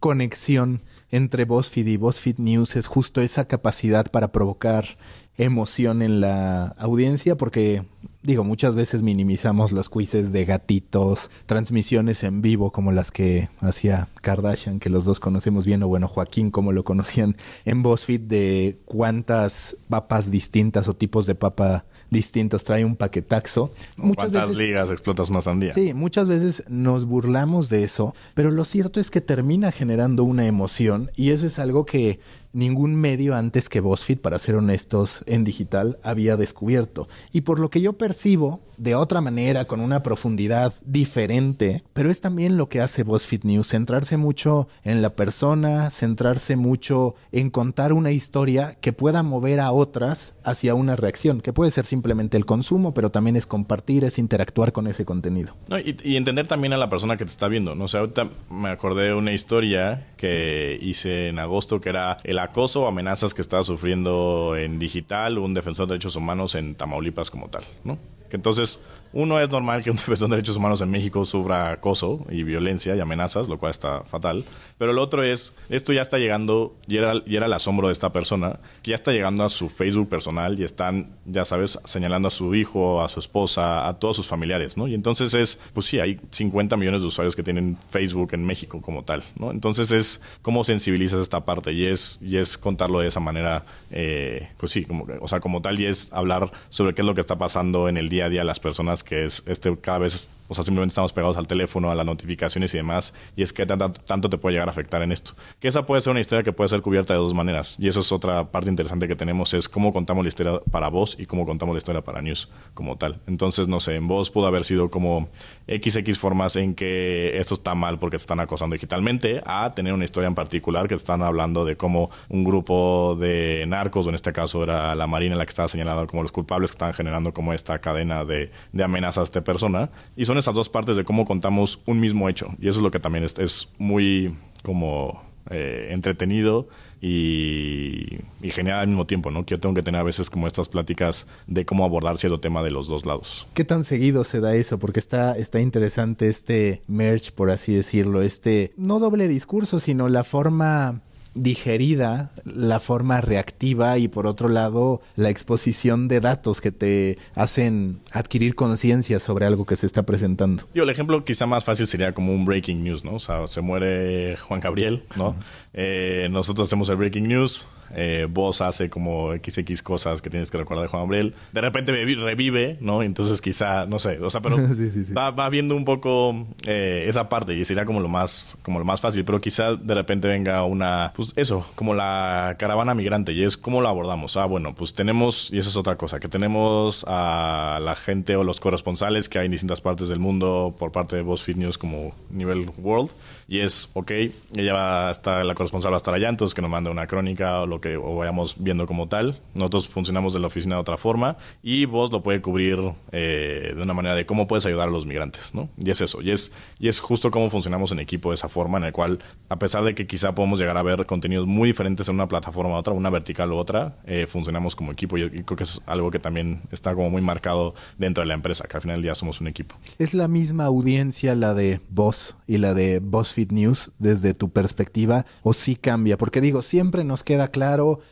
conexión entre BuzzFeed y BuzzFeed News es justo esa capacidad para provocar emoción en la audiencia porque digo muchas veces minimizamos los quizzes de gatitos transmisiones en vivo como las que hacía Kardashian que los dos conocemos bien o bueno Joaquín como lo conocían en BuzzFeed de cuántas papas distintas o tipos de papa distintos, trae un paquetaxo. Muchas ¿Cuántas ligas explotas una sandía? Sí, muchas veces nos burlamos de eso, pero lo cierto es que termina generando una emoción y eso es algo que ningún medio antes que BuzzFeed, para ser honestos, en digital había descubierto. Y por lo que yo percibo, de otra manera, con una profundidad diferente, pero es también lo que hace BuzzFeed News, centrarse mucho en la persona, centrarse mucho en contar una historia que pueda mover a otras hacia una reacción, que puede ser simplemente el consumo, pero también es compartir, es interactuar con ese contenido. y, entender también a la persona que te está viendo. ¿no? O sea, ahorita me acordé de una historia que hice en agosto que era el acoso o amenazas que estaba sufriendo en digital un defensor de derechos humanos en Tamaulipas como tal, ¿no? Entonces, uno es normal que un defensor de derechos humanos en México sufra acoso y violencia y amenazas, lo cual está fatal. Pero el otro es, esto ya está llegando, y era, y era el asombro de esta persona, que ya está llegando a su Facebook personal y están, ya sabes, señalando a su hijo, a su esposa, a todos sus familiares, ¿no? Y entonces es, pues sí, hay 50 millones de usuarios que tienen Facebook en México como tal, ¿no? Entonces es cómo sensibilizas esta parte y es, y es contarlo de esa manera, eh, pues sí, como, o sea, como tal, y es hablar sobre qué es lo que está pasando en el día a día a las personas, que es este cada vez o sea, simplemente estamos pegados al teléfono, a las notificaciones y demás, y es que tanto, te puede llegar a afectar en esto. Que esa puede ser una historia que puede ser cubierta de dos maneras, y eso es otra parte interesante que tenemos, es cómo contamos la historia para voz y cómo contamos la historia para news como tal. Entonces, no sé, en voz pudo haber sido como XX formas en que esto está mal porque te están acosando digitalmente, a tener una historia en particular que están hablando de cómo un grupo de narcos, o en este caso era la Marina la que estaba señalando como los culpables que estaban generando como esta cadena de, de amenazas a esta persona. Y son esas dos partes de cómo contamos un mismo hecho. Y eso es lo que también es, muy como eh, entretenido y, genial al mismo tiempo, ¿no? Que yo tengo que tener a veces como estas pláticas de cómo abordar cierto tema de los dos lados. ¿Qué tan seguido se da eso? Porque está, está interesante este merge, por así decirlo, este no doble discurso, sino la forma digerida la forma reactiva y por otro lado la exposición de datos que te hacen adquirir conciencia sobre algo que se está presentando. Yo, el ejemplo quizá más fácil sería como un breaking news, ¿no? O sea, se muere Juan Gabriel, ¿no? Eh, nosotros hacemos el breaking news, eh, vos hace como XX cosas que tienes que recordar de Juan Gabriel. De repente revive, ¿no? Entonces quizá, no sé, o sea, pero Va, viendo un poco eh, esa parte y sería como lo más como lo más fácil, pero quizá de repente venga una, pues eso, como la caravana migrante y es cómo lo abordamos. Ah, bueno, pues tenemos, y eso es otra cosa, que tenemos a la gente o los corresponsales que hay en distintas partes del mundo por parte de BuzzFeed News como nivel world y es, ok, ella va a estar, la corresponsal va a estar allá, entonces que nos mande una crónica o lo que o vayamos viendo como tal. Nosotros funcionamos de la oficina de otra forma y vos lo puede cubrir eh, de una manera de cómo puedes ayudar a los migrantes, ¿no? Y es eso, y es, y es justo cómo funcionamos en equipo de esa forma, en el cual, a pesar de que quizá podemos llegar a ver contenidos muy diferentes en una plataforma u otra, una vertical u otra, eh, funcionamos como equipo y, y creo que es algo que también está como muy marcado dentro de la empresa, que al final del día somos un equipo. Es la misma audiencia la de vos y la de vos News desde tu perspectiva o sí cambia? Porque digo, siempre nos queda claro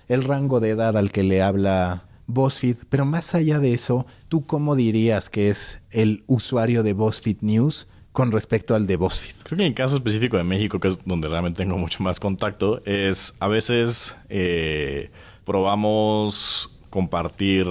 el rango de edad al que le habla BuzzFeed, pero más allá de eso, ¿tú cómo dirías que es el usuario de BuzzFeed News con respecto al de BuzzFeed? Creo que en el caso específico de México, que es donde realmente tengo mucho más contacto, es a veces eh, probamos compartir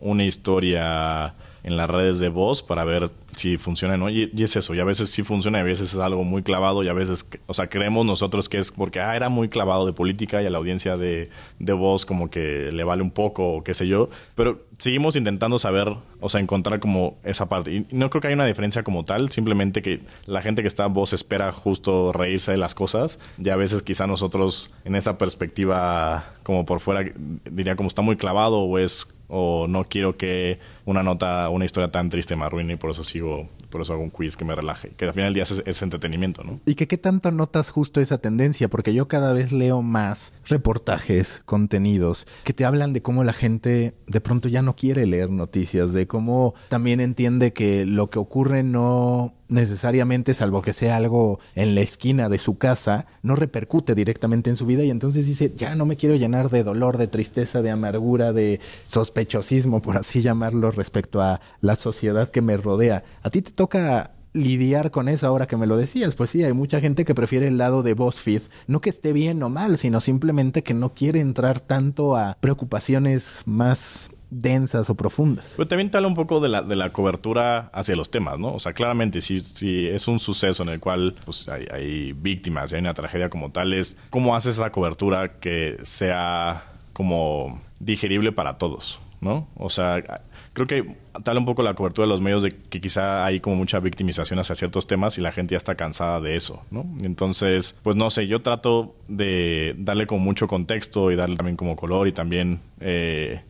una historia en las redes de voz para ver si funciona no. Y, es eso, y a veces sí funciona, y a veces es algo muy clavado, y a veces, o sea, creemos nosotros que es porque ah, era muy clavado de política y a la audiencia de, de voz como que le vale un poco o qué sé yo. Pero seguimos intentando saber, o sea, encontrar como esa parte. Y no creo que haya una diferencia como tal, simplemente que la gente que está en voz espera justo reírse de las cosas, y a veces quizá nosotros en esa perspectiva como por fuera diría como está muy clavado o es o no quiero que una nota, una historia tan triste me arruine y por eso sigo, por eso hago un quiz que me relaje, que al final del día es, entretenimiento, ¿no? Y que qué tanto notas justo esa tendencia, porque yo cada vez leo más reportajes, contenidos que te hablan de cómo la gente de pronto ya no quiere leer noticias, de cómo también entiende que lo que ocurre no necesariamente, salvo que sea algo en la esquina de su casa, no repercute directamente en su vida y entonces dice, ya no me quiero llenar de dolor, de tristeza, de amargura, de sospechosismo, por así llamarlo, respecto a la sociedad que me rodea. A ti te toca lidiar con eso ahora que me lo decías. Pues sí, hay mucha gente que prefiere el lado de BuzzFeed. No que esté bien o mal, sino simplemente que no quiere entrar tanto a preocupaciones más densas o profundas. Pero también te un poco de la, de la cobertura hacia los temas, ¿no? O sea, claramente si, si es un suceso en el cual pues, hay, hay víctimas y hay una tragedia como tal, es cómo haces esa cobertura que sea como digerible para todos, ¿no? O sea, creo que tal un poco la cobertura de los medios de que quizá hay como mucha victimización hacia ciertos temas y la gente ya está cansada de eso, ¿no? Entonces, pues no sé, yo trato de darle como mucho contexto y darle también como color y también... Eh,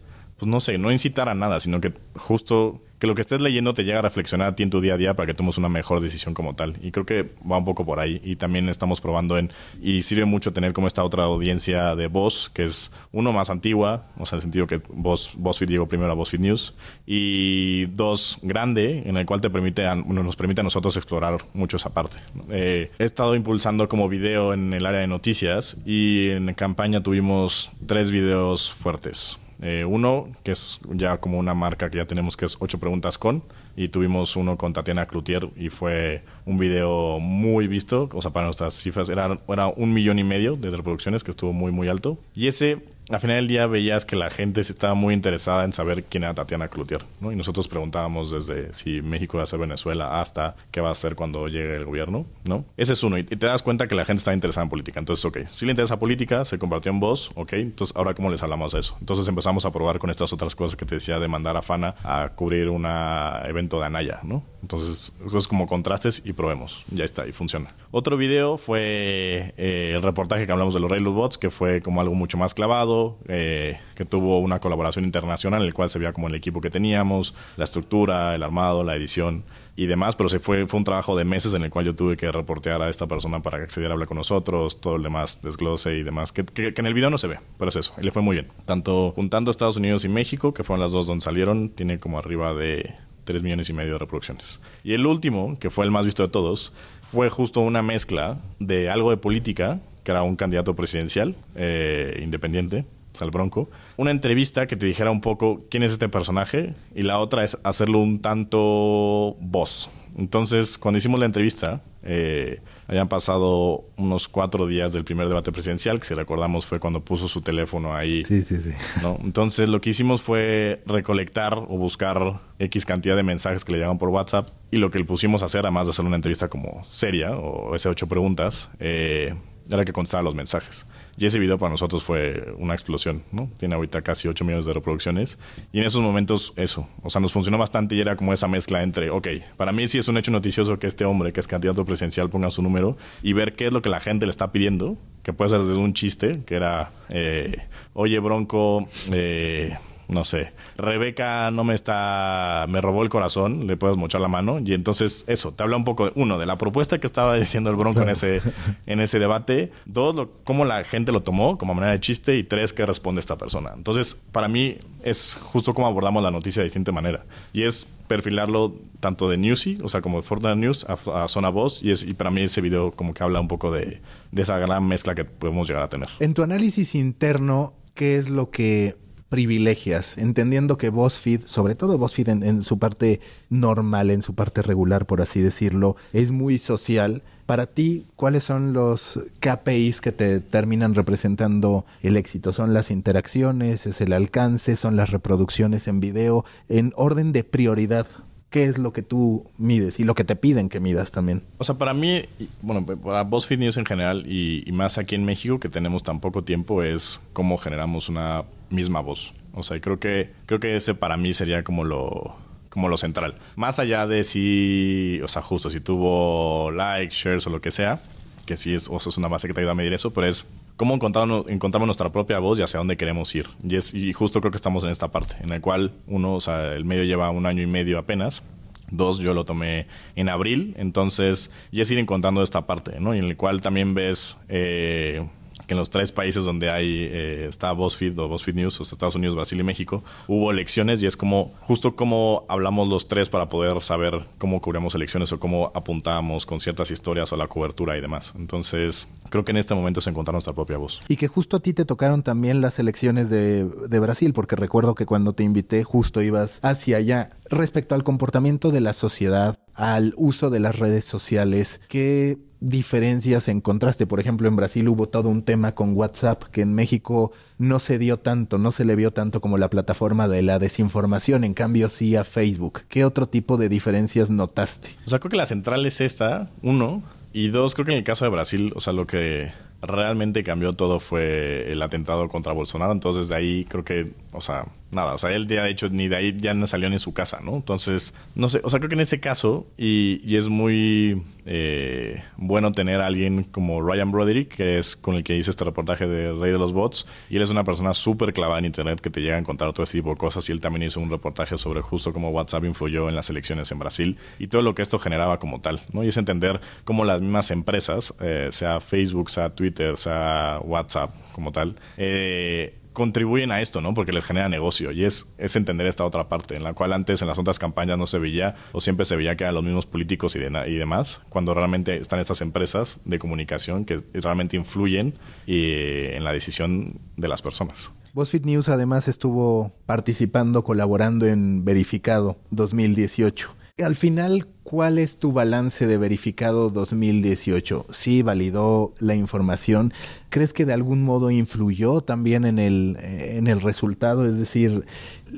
pues no sé, no incitar a nada, sino que justo que lo que estés leyendo te llegue a reflexionar a ti en tu día a día para que tomes una mejor decisión como tal. Y creo que va un poco por ahí. Y también estamos probando en, y sirve mucho tener como esta otra audiencia de voz, que es uno más antigua, o sea, en el sentido que voz, BuzzFeed llegó primero a BuzzFeed News, y dos, grande, en el cual te permite nos permite a nosotros explorar mucho esa parte. Eh, he estado impulsando como video en el área de noticias y en campaña tuvimos tres videos fuertes. Eh, uno, que es ya como una marca que ya tenemos, que es ocho preguntas con, y tuvimos uno con Tatiana Cloutier y fue un video muy visto, o sea, para nuestras cifras era, era un millón y medio de reproducciones, que estuvo muy, muy alto. Y ese al final del día veías que la gente estaba muy interesada en saber quién era Tatiana Cloutier, ¿no? Y nosotros preguntábamos desde si México va a ser Venezuela hasta qué va a hacer cuando llegue el gobierno, ¿no? Ese es uno. Y te das cuenta que la gente está interesada en política. Entonces, ok, si le interesa política, se compartió en voz, ok. Entonces, ahora, ¿cómo les hablamos de eso? Entonces empezamos a probar con estas otras cosas que te decía de mandar a Fana a cubrir un evento de Anaya, ¿no? Entonces, eso es como contrastes y probemos. Ya está, y funciona. Otro video fue eh, el reportaje que hablamos de los Railroad Bots, que fue como algo mucho más clavado, eh, que tuvo una colaboración internacional en el cual se veía como el equipo que teníamos, la estructura, el armado, la edición y demás, pero se fue, fue un trabajo de meses en el cual yo tuve que reportear a esta persona para que accediera a hablar con nosotros, todo el demás desglose y demás, que, que, en el video no se ve, pero es eso, y le fue muy bien. Tanto juntando Estados Unidos y México, que fueron las dos donde salieron, tiene como arriba de 3 millones y medio de reproducciones. Y el último, que fue el más visto de todos, fue justo una mezcla de algo de política, que era un candidato presidencial eh, independiente, al Bronco, una entrevista que te dijera un poco quién es este personaje y la otra es hacerlo un tanto voz. Entonces, cuando hicimos la entrevista, eh, habían pasado unos cuatro días del primer debate presidencial, que si recordamos fue cuando puso su teléfono ahí. Sí, sí, sí. ¿no? Entonces, lo que hicimos fue recolectar o buscar X cantidad de mensajes que le llegaban por WhatsApp y lo que le pusimos a hacer, además de hacer una entrevista como seria o ese ocho preguntas, eh, era que contestara los mensajes. Y ese video para nosotros fue una explosión, ¿no? Tiene ahorita casi 8 millones de reproducciones. Y en esos momentos, eso. O sea, nos funcionó bastante y era como esa mezcla entre, ok, para mí sí es un hecho noticioso que este hombre, que es candidato presidencial, ponga su número y ver qué es lo que la gente le está pidiendo, que puede ser desde un chiste, que era, eh, oye, Bronco, eh no sé, Rebeca no me está, me robó el corazón, le puedes mochar la mano y entonces eso, te habla un poco, uno, de la propuesta que estaba diciendo el Bronco en ese, en ese debate, dos, lo, cómo la gente lo tomó como manera de chiste y tres, qué responde esta persona. Entonces, para mí es justo como abordamos la noticia de distinta manera y es perfilarlo tanto de Newsy, o sea, como de Fortnite News a, Zona Voz y, es, y para mí ese video como que habla un poco de, de esa gran mezcla que podemos llegar a tener. En tu análisis interno, ¿qué es lo que privilegias, entendiendo que BuzzFeed, sobre todo BuzzFeed en, su parte normal, en su parte regular, por así decirlo, es muy social. Para ti, ¿cuáles son los KPIs que te terminan representando el éxito? ¿Son las interacciones? ¿Es el alcance? ¿Son las reproducciones en video? En orden de prioridad, ¿qué es lo que tú mides y lo que te piden que midas también? O sea, para mí, bueno, para BuzzFeed News en general y, y más aquí en México que tenemos tan poco tiempo es cómo generamos una misma voz. O sea, creo que, creo que ese para mí sería como lo, como lo central. Más allá de si, o sea, justo si tuvo likes, shares o lo que sea, que sí es, o sea, es una base que te ayuda a medir eso, pero es cómo encontramos, encontramos nuestra propia voz y hacia dónde queremos ir. Y, es, y justo creo que estamos en esta parte, en la cual uno, o sea, el medio lleva un año y medio apenas. Dos, yo lo tomé en abril, entonces ya es ir encontrando esta parte, ¿no? Y en el cual también ves eh, en los tres países donde hay eh, está BuzzFeed o BuzzFeed News, o Estados Unidos, Brasil y México, hubo elecciones y es como justo como hablamos los tres para poder saber cómo cubrimos elecciones o cómo apuntamos con ciertas historias o la cobertura y demás. Entonces, creo que en este momento es encontrar nuestra propia voz. Y que justo a ti te tocaron también las elecciones de Brasil, porque recuerdo que cuando te invité justo ibas hacia allá. Respecto al comportamiento de la sociedad, al uso de las redes sociales, ¿qué diferencias encontraste? Por ejemplo, en Brasil hubo todo un tema con WhatsApp que en México no se dio tanto, no se le vio tanto como la plataforma de la desinformación, en cambio sí a Facebook. ¿Qué otro tipo de diferencias notaste? O sea, creo que la central es esta, uno, y dos, creo que en el caso de Brasil, o sea, lo que realmente cambió todo fue el atentado contra Bolsonaro, entonces de ahí creo que, o sea, nada, o sea, él ya ha hecho ni de ahí ya no salió ni su casa, ¿no? Entonces, no sé, o sea, creo que en ese caso, y, y es muy eh, bueno tener a alguien como Ryan Broderick, que es con el que hice este reportaje de Rey de los Bots, y él es una persona súper clavada en Internet que te llega a encontrar todo ese tipo de cosas, y él también hizo un reportaje sobre justo cómo WhatsApp influyó en las elecciones en Brasil y todo lo que esto generaba como tal, ¿no? Y es entender cómo las mismas empresas, eh, sea Facebook, sea Twitter, sea WhatsApp como tal, eh, contribuyen a esto, ¿no? Porque les genera negocio y es, es entender esta otra parte, en la cual antes en las otras campañas no se veía o siempre se veía que eran los mismos políticos y, y demás, cuando realmente están estas empresas de comunicación que realmente influyen en la decisión de las personas. BuzzFeed News además estuvo participando, colaborando en Verificado 2018 Al final, ¿cuál es tu balance de verificado 2018? ¿Sí validó la información? ¿Crees que de algún modo influyó también en el, en el resultado? Es decir,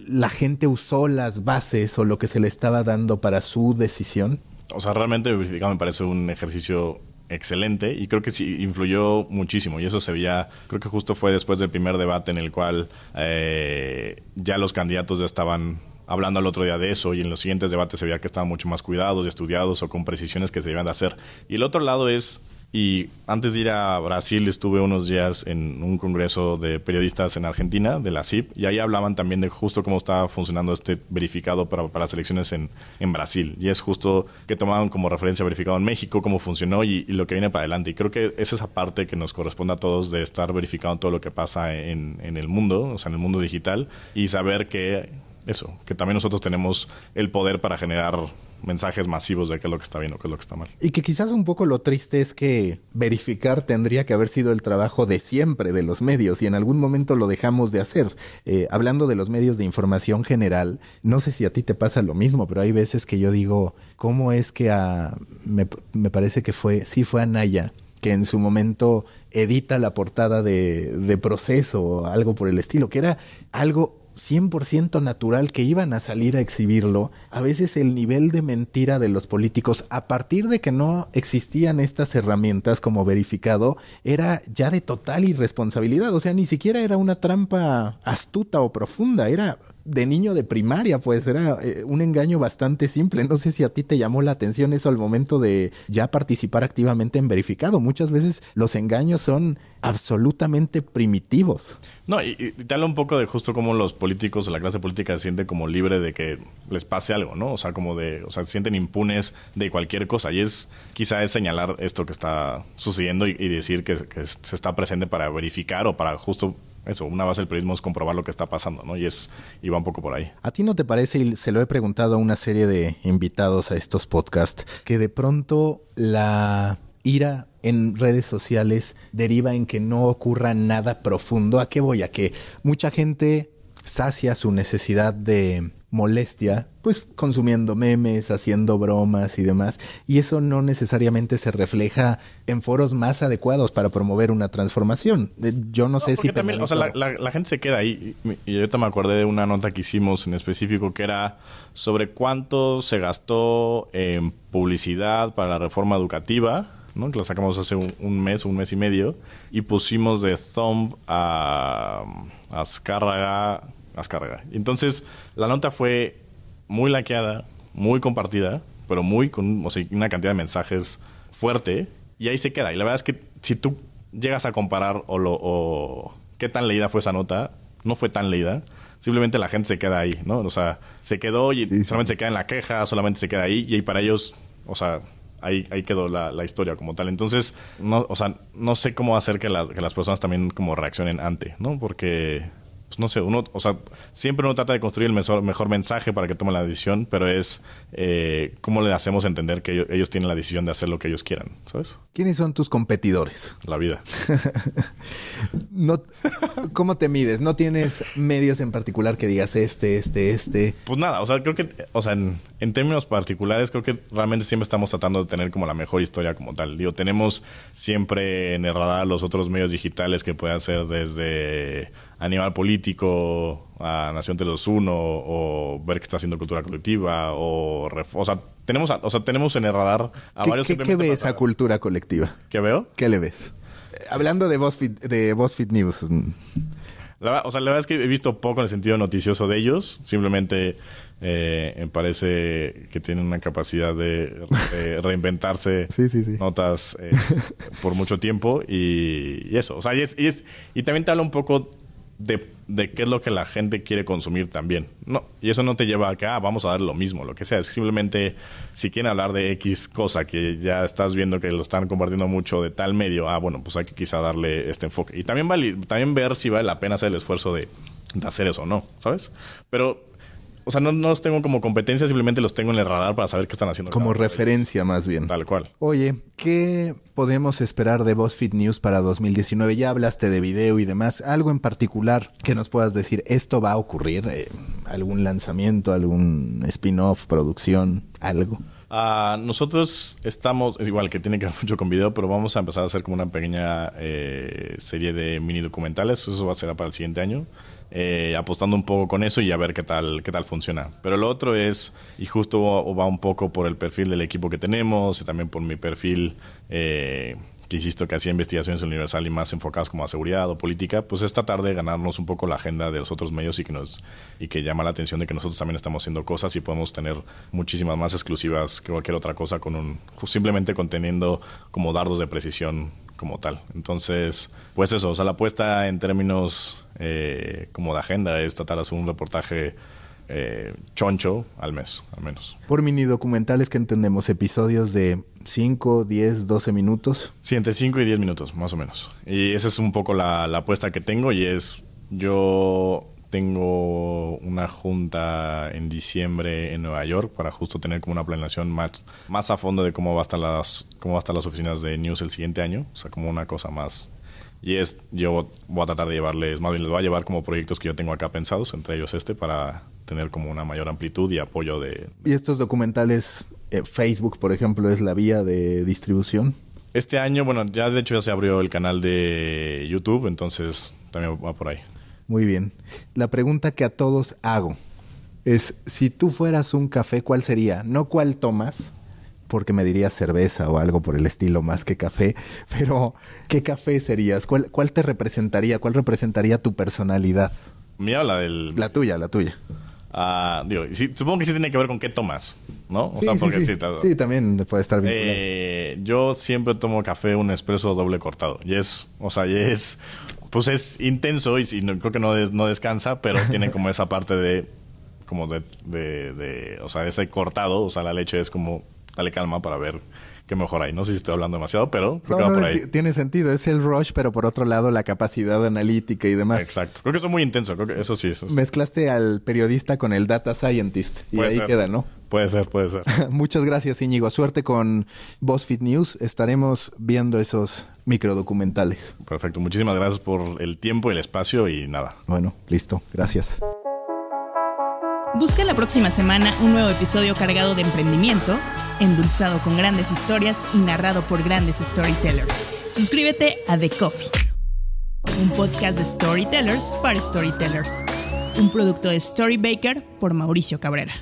¿la gente usó las bases o lo que se le estaba dando para su decisión? O sea, realmente verificado me parece un ejercicio excelente y creo que sí influyó muchísimo y eso se veía, creo que justo fue después del primer debate en el cual eh, ya los candidatos ya estaban hablando al otro día de eso y en los siguientes debates se veía que estaban mucho más cuidados y estudiados o con precisiones que se debían de hacer. Y el otro lado es y antes de ir a Brasil estuve unos días en un congreso de periodistas en Argentina, de la CIP, y ahí hablaban también de justo cómo estaba funcionando este verificado para, para las elecciones en, en, Brasil. Y es justo que tomaban como referencia verificado en México, cómo funcionó y, y, lo que viene para adelante. Y creo que es esa parte que nos corresponde a todos de estar verificando todo lo que pasa en, en el mundo, o sea, en el mundo digital, y saber que eso, que también nosotros tenemos el poder para generar mensajes masivos de qué es lo que está bien o qué es lo que está mal. Y que quizás un poco lo triste es que verificar tendría que haber sido el trabajo de siempre de los medios y en algún momento lo dejamos de hacer. Eh, hablando de los medios de información general, no sé si a ti te pasa lo mismo, pero hay veces que yo digo, ¿cómo es que a... Me, me parece que fue, sí fue a Naya, que en su momento edita la portada de, de proceso o algo por el estilo, que era algo 100% natural que iban a salir a exhibirlo, a veces el nivel de mentira de los políticos, a partir de que no existían estas herramientas como verificado, era ya de total irresponsabilidad. O sea, ni siquiera era una trampa astuta o profunda, era de niño de primaria, pues era eh, un engaño bastante simple. No sé si a ti te llamó la atención eso al momento de ya participar activamente en verificado. Muchas veces los engaños son absolutamente primitivos. No, y, y te un poco de justo cómo los políticos o la clase política se siente como libre de que les pase algo, ¿no? O sea, como de, o sea, se sienten impunes de cualquier cosa. Y es, quizá es señalar esto que está sucediendo y, decir que se está presente para verificar o para justo eso, una base del periodismo es comprobar lo que está pasando, ¿no? Y es y va un poco por ahí. ¿A ti no te parece, y se lo he preguntado a una serie de invitados a estos podcasts, que de pronto la ira en redes sociales deriva en que no ocurra nada profundo? ¿A qué voy? A que mucha gente sacia su necesidad de molestia, pues consumiendo memes, haciendo bromas y demás, y eso no necesariamente se refleja en foros más adecuados para promover una transformación. Yo no, no sé si... También, o sea, la, la, la, gente se queda ahí, y ahorita me acordé de una nota que hicimos en específico que era sobre cuánto se gastó en publicidad para la reforma educativa, ¿no? que la sacamos hace un, un, mes, un mes y medio, y pusimos de thumb a, a Azcárraga Azcárraga. Entonces, la nota fue muy laqueada, muy compartida, pero muy con o sea, una cantidad de mensajes fuerte, y ahí se queda. Y la verdad es que si tú llegas a comparar o, lo, o qué tan leída fue esa nota, no fue tan leída. Simplemente la gente se queda ahí, ¿no? O sea, se quedó y sí, solamente sí. se queda en la queja, solamente se queda ahí, y ahí para ellos, o sea, ahí, ahí quedó la, la, historia como tal. Entonces, no, o sea, no sé cómo hacer que, la, que las personas también como reaccionen ante, ¿no? Porque pues no sé, uno, o sea, siempre uno trata de construir el mejor, mejor mensaje para que tome la decisión, pero es eh, cómo le hacemos entender que ellos, ellos, tienen la decisión de hacer lo que ellos quieran, ¿sabes? ¿Quiénes son tus competidores? La vida. no, ¿Cómo te mides? ¿No tienes medios en particular que digas este, este, este? Pues nada, o sea, creo que, o sea, en, en términos particulares, creo que realmente siempre estamos tratando de tener como la mejor historia como tal. Digo, tenemos siempre en el radar los otros medios digitales que puedan ser desde Animal Político, a Nación Telos 1, o ver qué está haciendo Cultura Colectiva, o, o sea, tenemos, o sea, tenemos en el radar a ¿Qué, varios... ¿Qué, ¿qué ves a Cultura Colectiva? ¿Qué veo? ¿Qué le ves? Hablando de BuzzFeed, de BuzzFeed News. La, o sea, la verdad es que he visto poco en el sentido noticioso de ellos. Simplemente eh, me parece que tienen una capacidad de, de reinventarse sí, sí, sí. notas eh, por mucho tiempo y, y, eso. O sea, y, es, y, es, y también te habla un poco de, de, qué es lo que la gente quiere consumir también. No, y eso no te lleva a que, ah, vamos a dar lo mismo, lo que sea. Es simplemente, si quieren hablar de X cosa que ya estás viendo que lo están compartiendo mucho de tal medio, ah, bueno, pues hay que quizá darle este enfoque. Y también, vale, también ver si vale la pena hacer el esfuerzo de, de hacer eso o no, ¿sabes? Pero o sea, no, no los tengo como competencia, simplemente los tengo en el radar para saber qué están haciendo. Como referencia más bien. Tal cual. Oye, ¿qué podemos esperar de BuzzFeed News para 2019? Ya hablaste de video y demás. ¿Algo en particular que nos puedas decir? ¿Esto va a ocurrir? Eh, ¿Algún lanzamiento, algún spin-off, producción, algo? Ah, nosotros estamos, es igual que tiene que ver mucho con video, pero vamos a empezar a hacer como una pequeña eh, serie de mini documentales. Eso va a ser para el siguiente año. Eh, apostando un poco con eso y a ver qué tal, qué tal funciona. Pero lo otro es, y justo va un poco por el perfil del equipo que tenemos y también por mi perfil, eh, que insisto que hacía investigaciones Universal y más enfocadas como a seguridad o política, pues es tratar de ganarnos un poco la agenda de los otros medios y que nos y que llama la atención de que nosotros también estamos haciendo cosas y podemos tener muchísimas más exclusivas que cualquier otra cosa con un simplemente conteniendo como dardos de precisión como tal. Entonces, pues eso, o sea, la apuesta en términos eh, como de agenda es tratar de hacer un reportaje eh, choncho al mes, al menos. Por mini documentales que entendemos, episodios de 5, 10, 12 minutos. Sí, entre 5 y 10 minutos, más o menos. Y esa es un poco la, la apuesta que tengo y es, yo tengo una junta en diciembre en Nueva York para justo tener como una planeación más, más a fondo de cómo va a estar las cómo va a estar las oficinas de News el siguiente año, o sea, como una cosa más y es yo voy a tratar de llevarles, más bien les voy a llevar como proyectos que yo tengo acá pensados, entre ellos este para tener como una mayor amplitud y apoyo de Y estos documentales, eh, Facebook, por ejemplo, es la vía de distribución. Este año, bueno, ya de hecho ya se abrió el canal de YouTube, entonces también va por ahí. Muy bien. La pregunta que a todos hago es, si tú fueras un café, ¿cuál sería? No cuál tomas, porque me dirías cerveza o algo por el estilo más que café, pero ¿qué café serías? ¿Cuál, cuál te representaría? ¿Cuál representaría tu personalidad? Mira la del... La tuya, la tuya. Ah, digo, sí, supongo que sí tiene que ver con qué tomas, ¿no? O sí, sea, porque sí. sí, Sí, también puede estar bien. Eh, yo siempre tomo café un espresso doble cortado. Y es, o sea, y es, pues es intenso y, sí, no, creo que no, des- no descansa, pero tiene como esa parte de, como de, de, de, o sea, ese cortado, o sea, la leche es como, dale calma para ver qué mejor hay. No sé si estoy hablando demasiado, pero creo No, que va no, por ahí. ti- tiene sentido. Es el rush, pero por otro lado la capacidad analítica y demás. Exacto. Creo que eso es muy intenso, creo que eso sí, eso sí. Mezclaste al periodista con el data scientist y Puede ahí ser. queda, ¿no? Puede ser, puede ser. Muchas gracias, Íñigo. Suerte con BuzzFeed News. Estaremos viendo esos microdocumentales. Perfecto. Muchísimas gracias por el tiempo y el espacio y nada. Bueno, listo. Gracias. Busca la próxima semana un nuevo episodio cargado de emprendimiento, endulzado con grandes historias y narrado por grandes storytellers. Suscríbete a The Coffee, un podcast de storytellers para storytellers. Un producto de Storybaker por Mauricio Cabrera.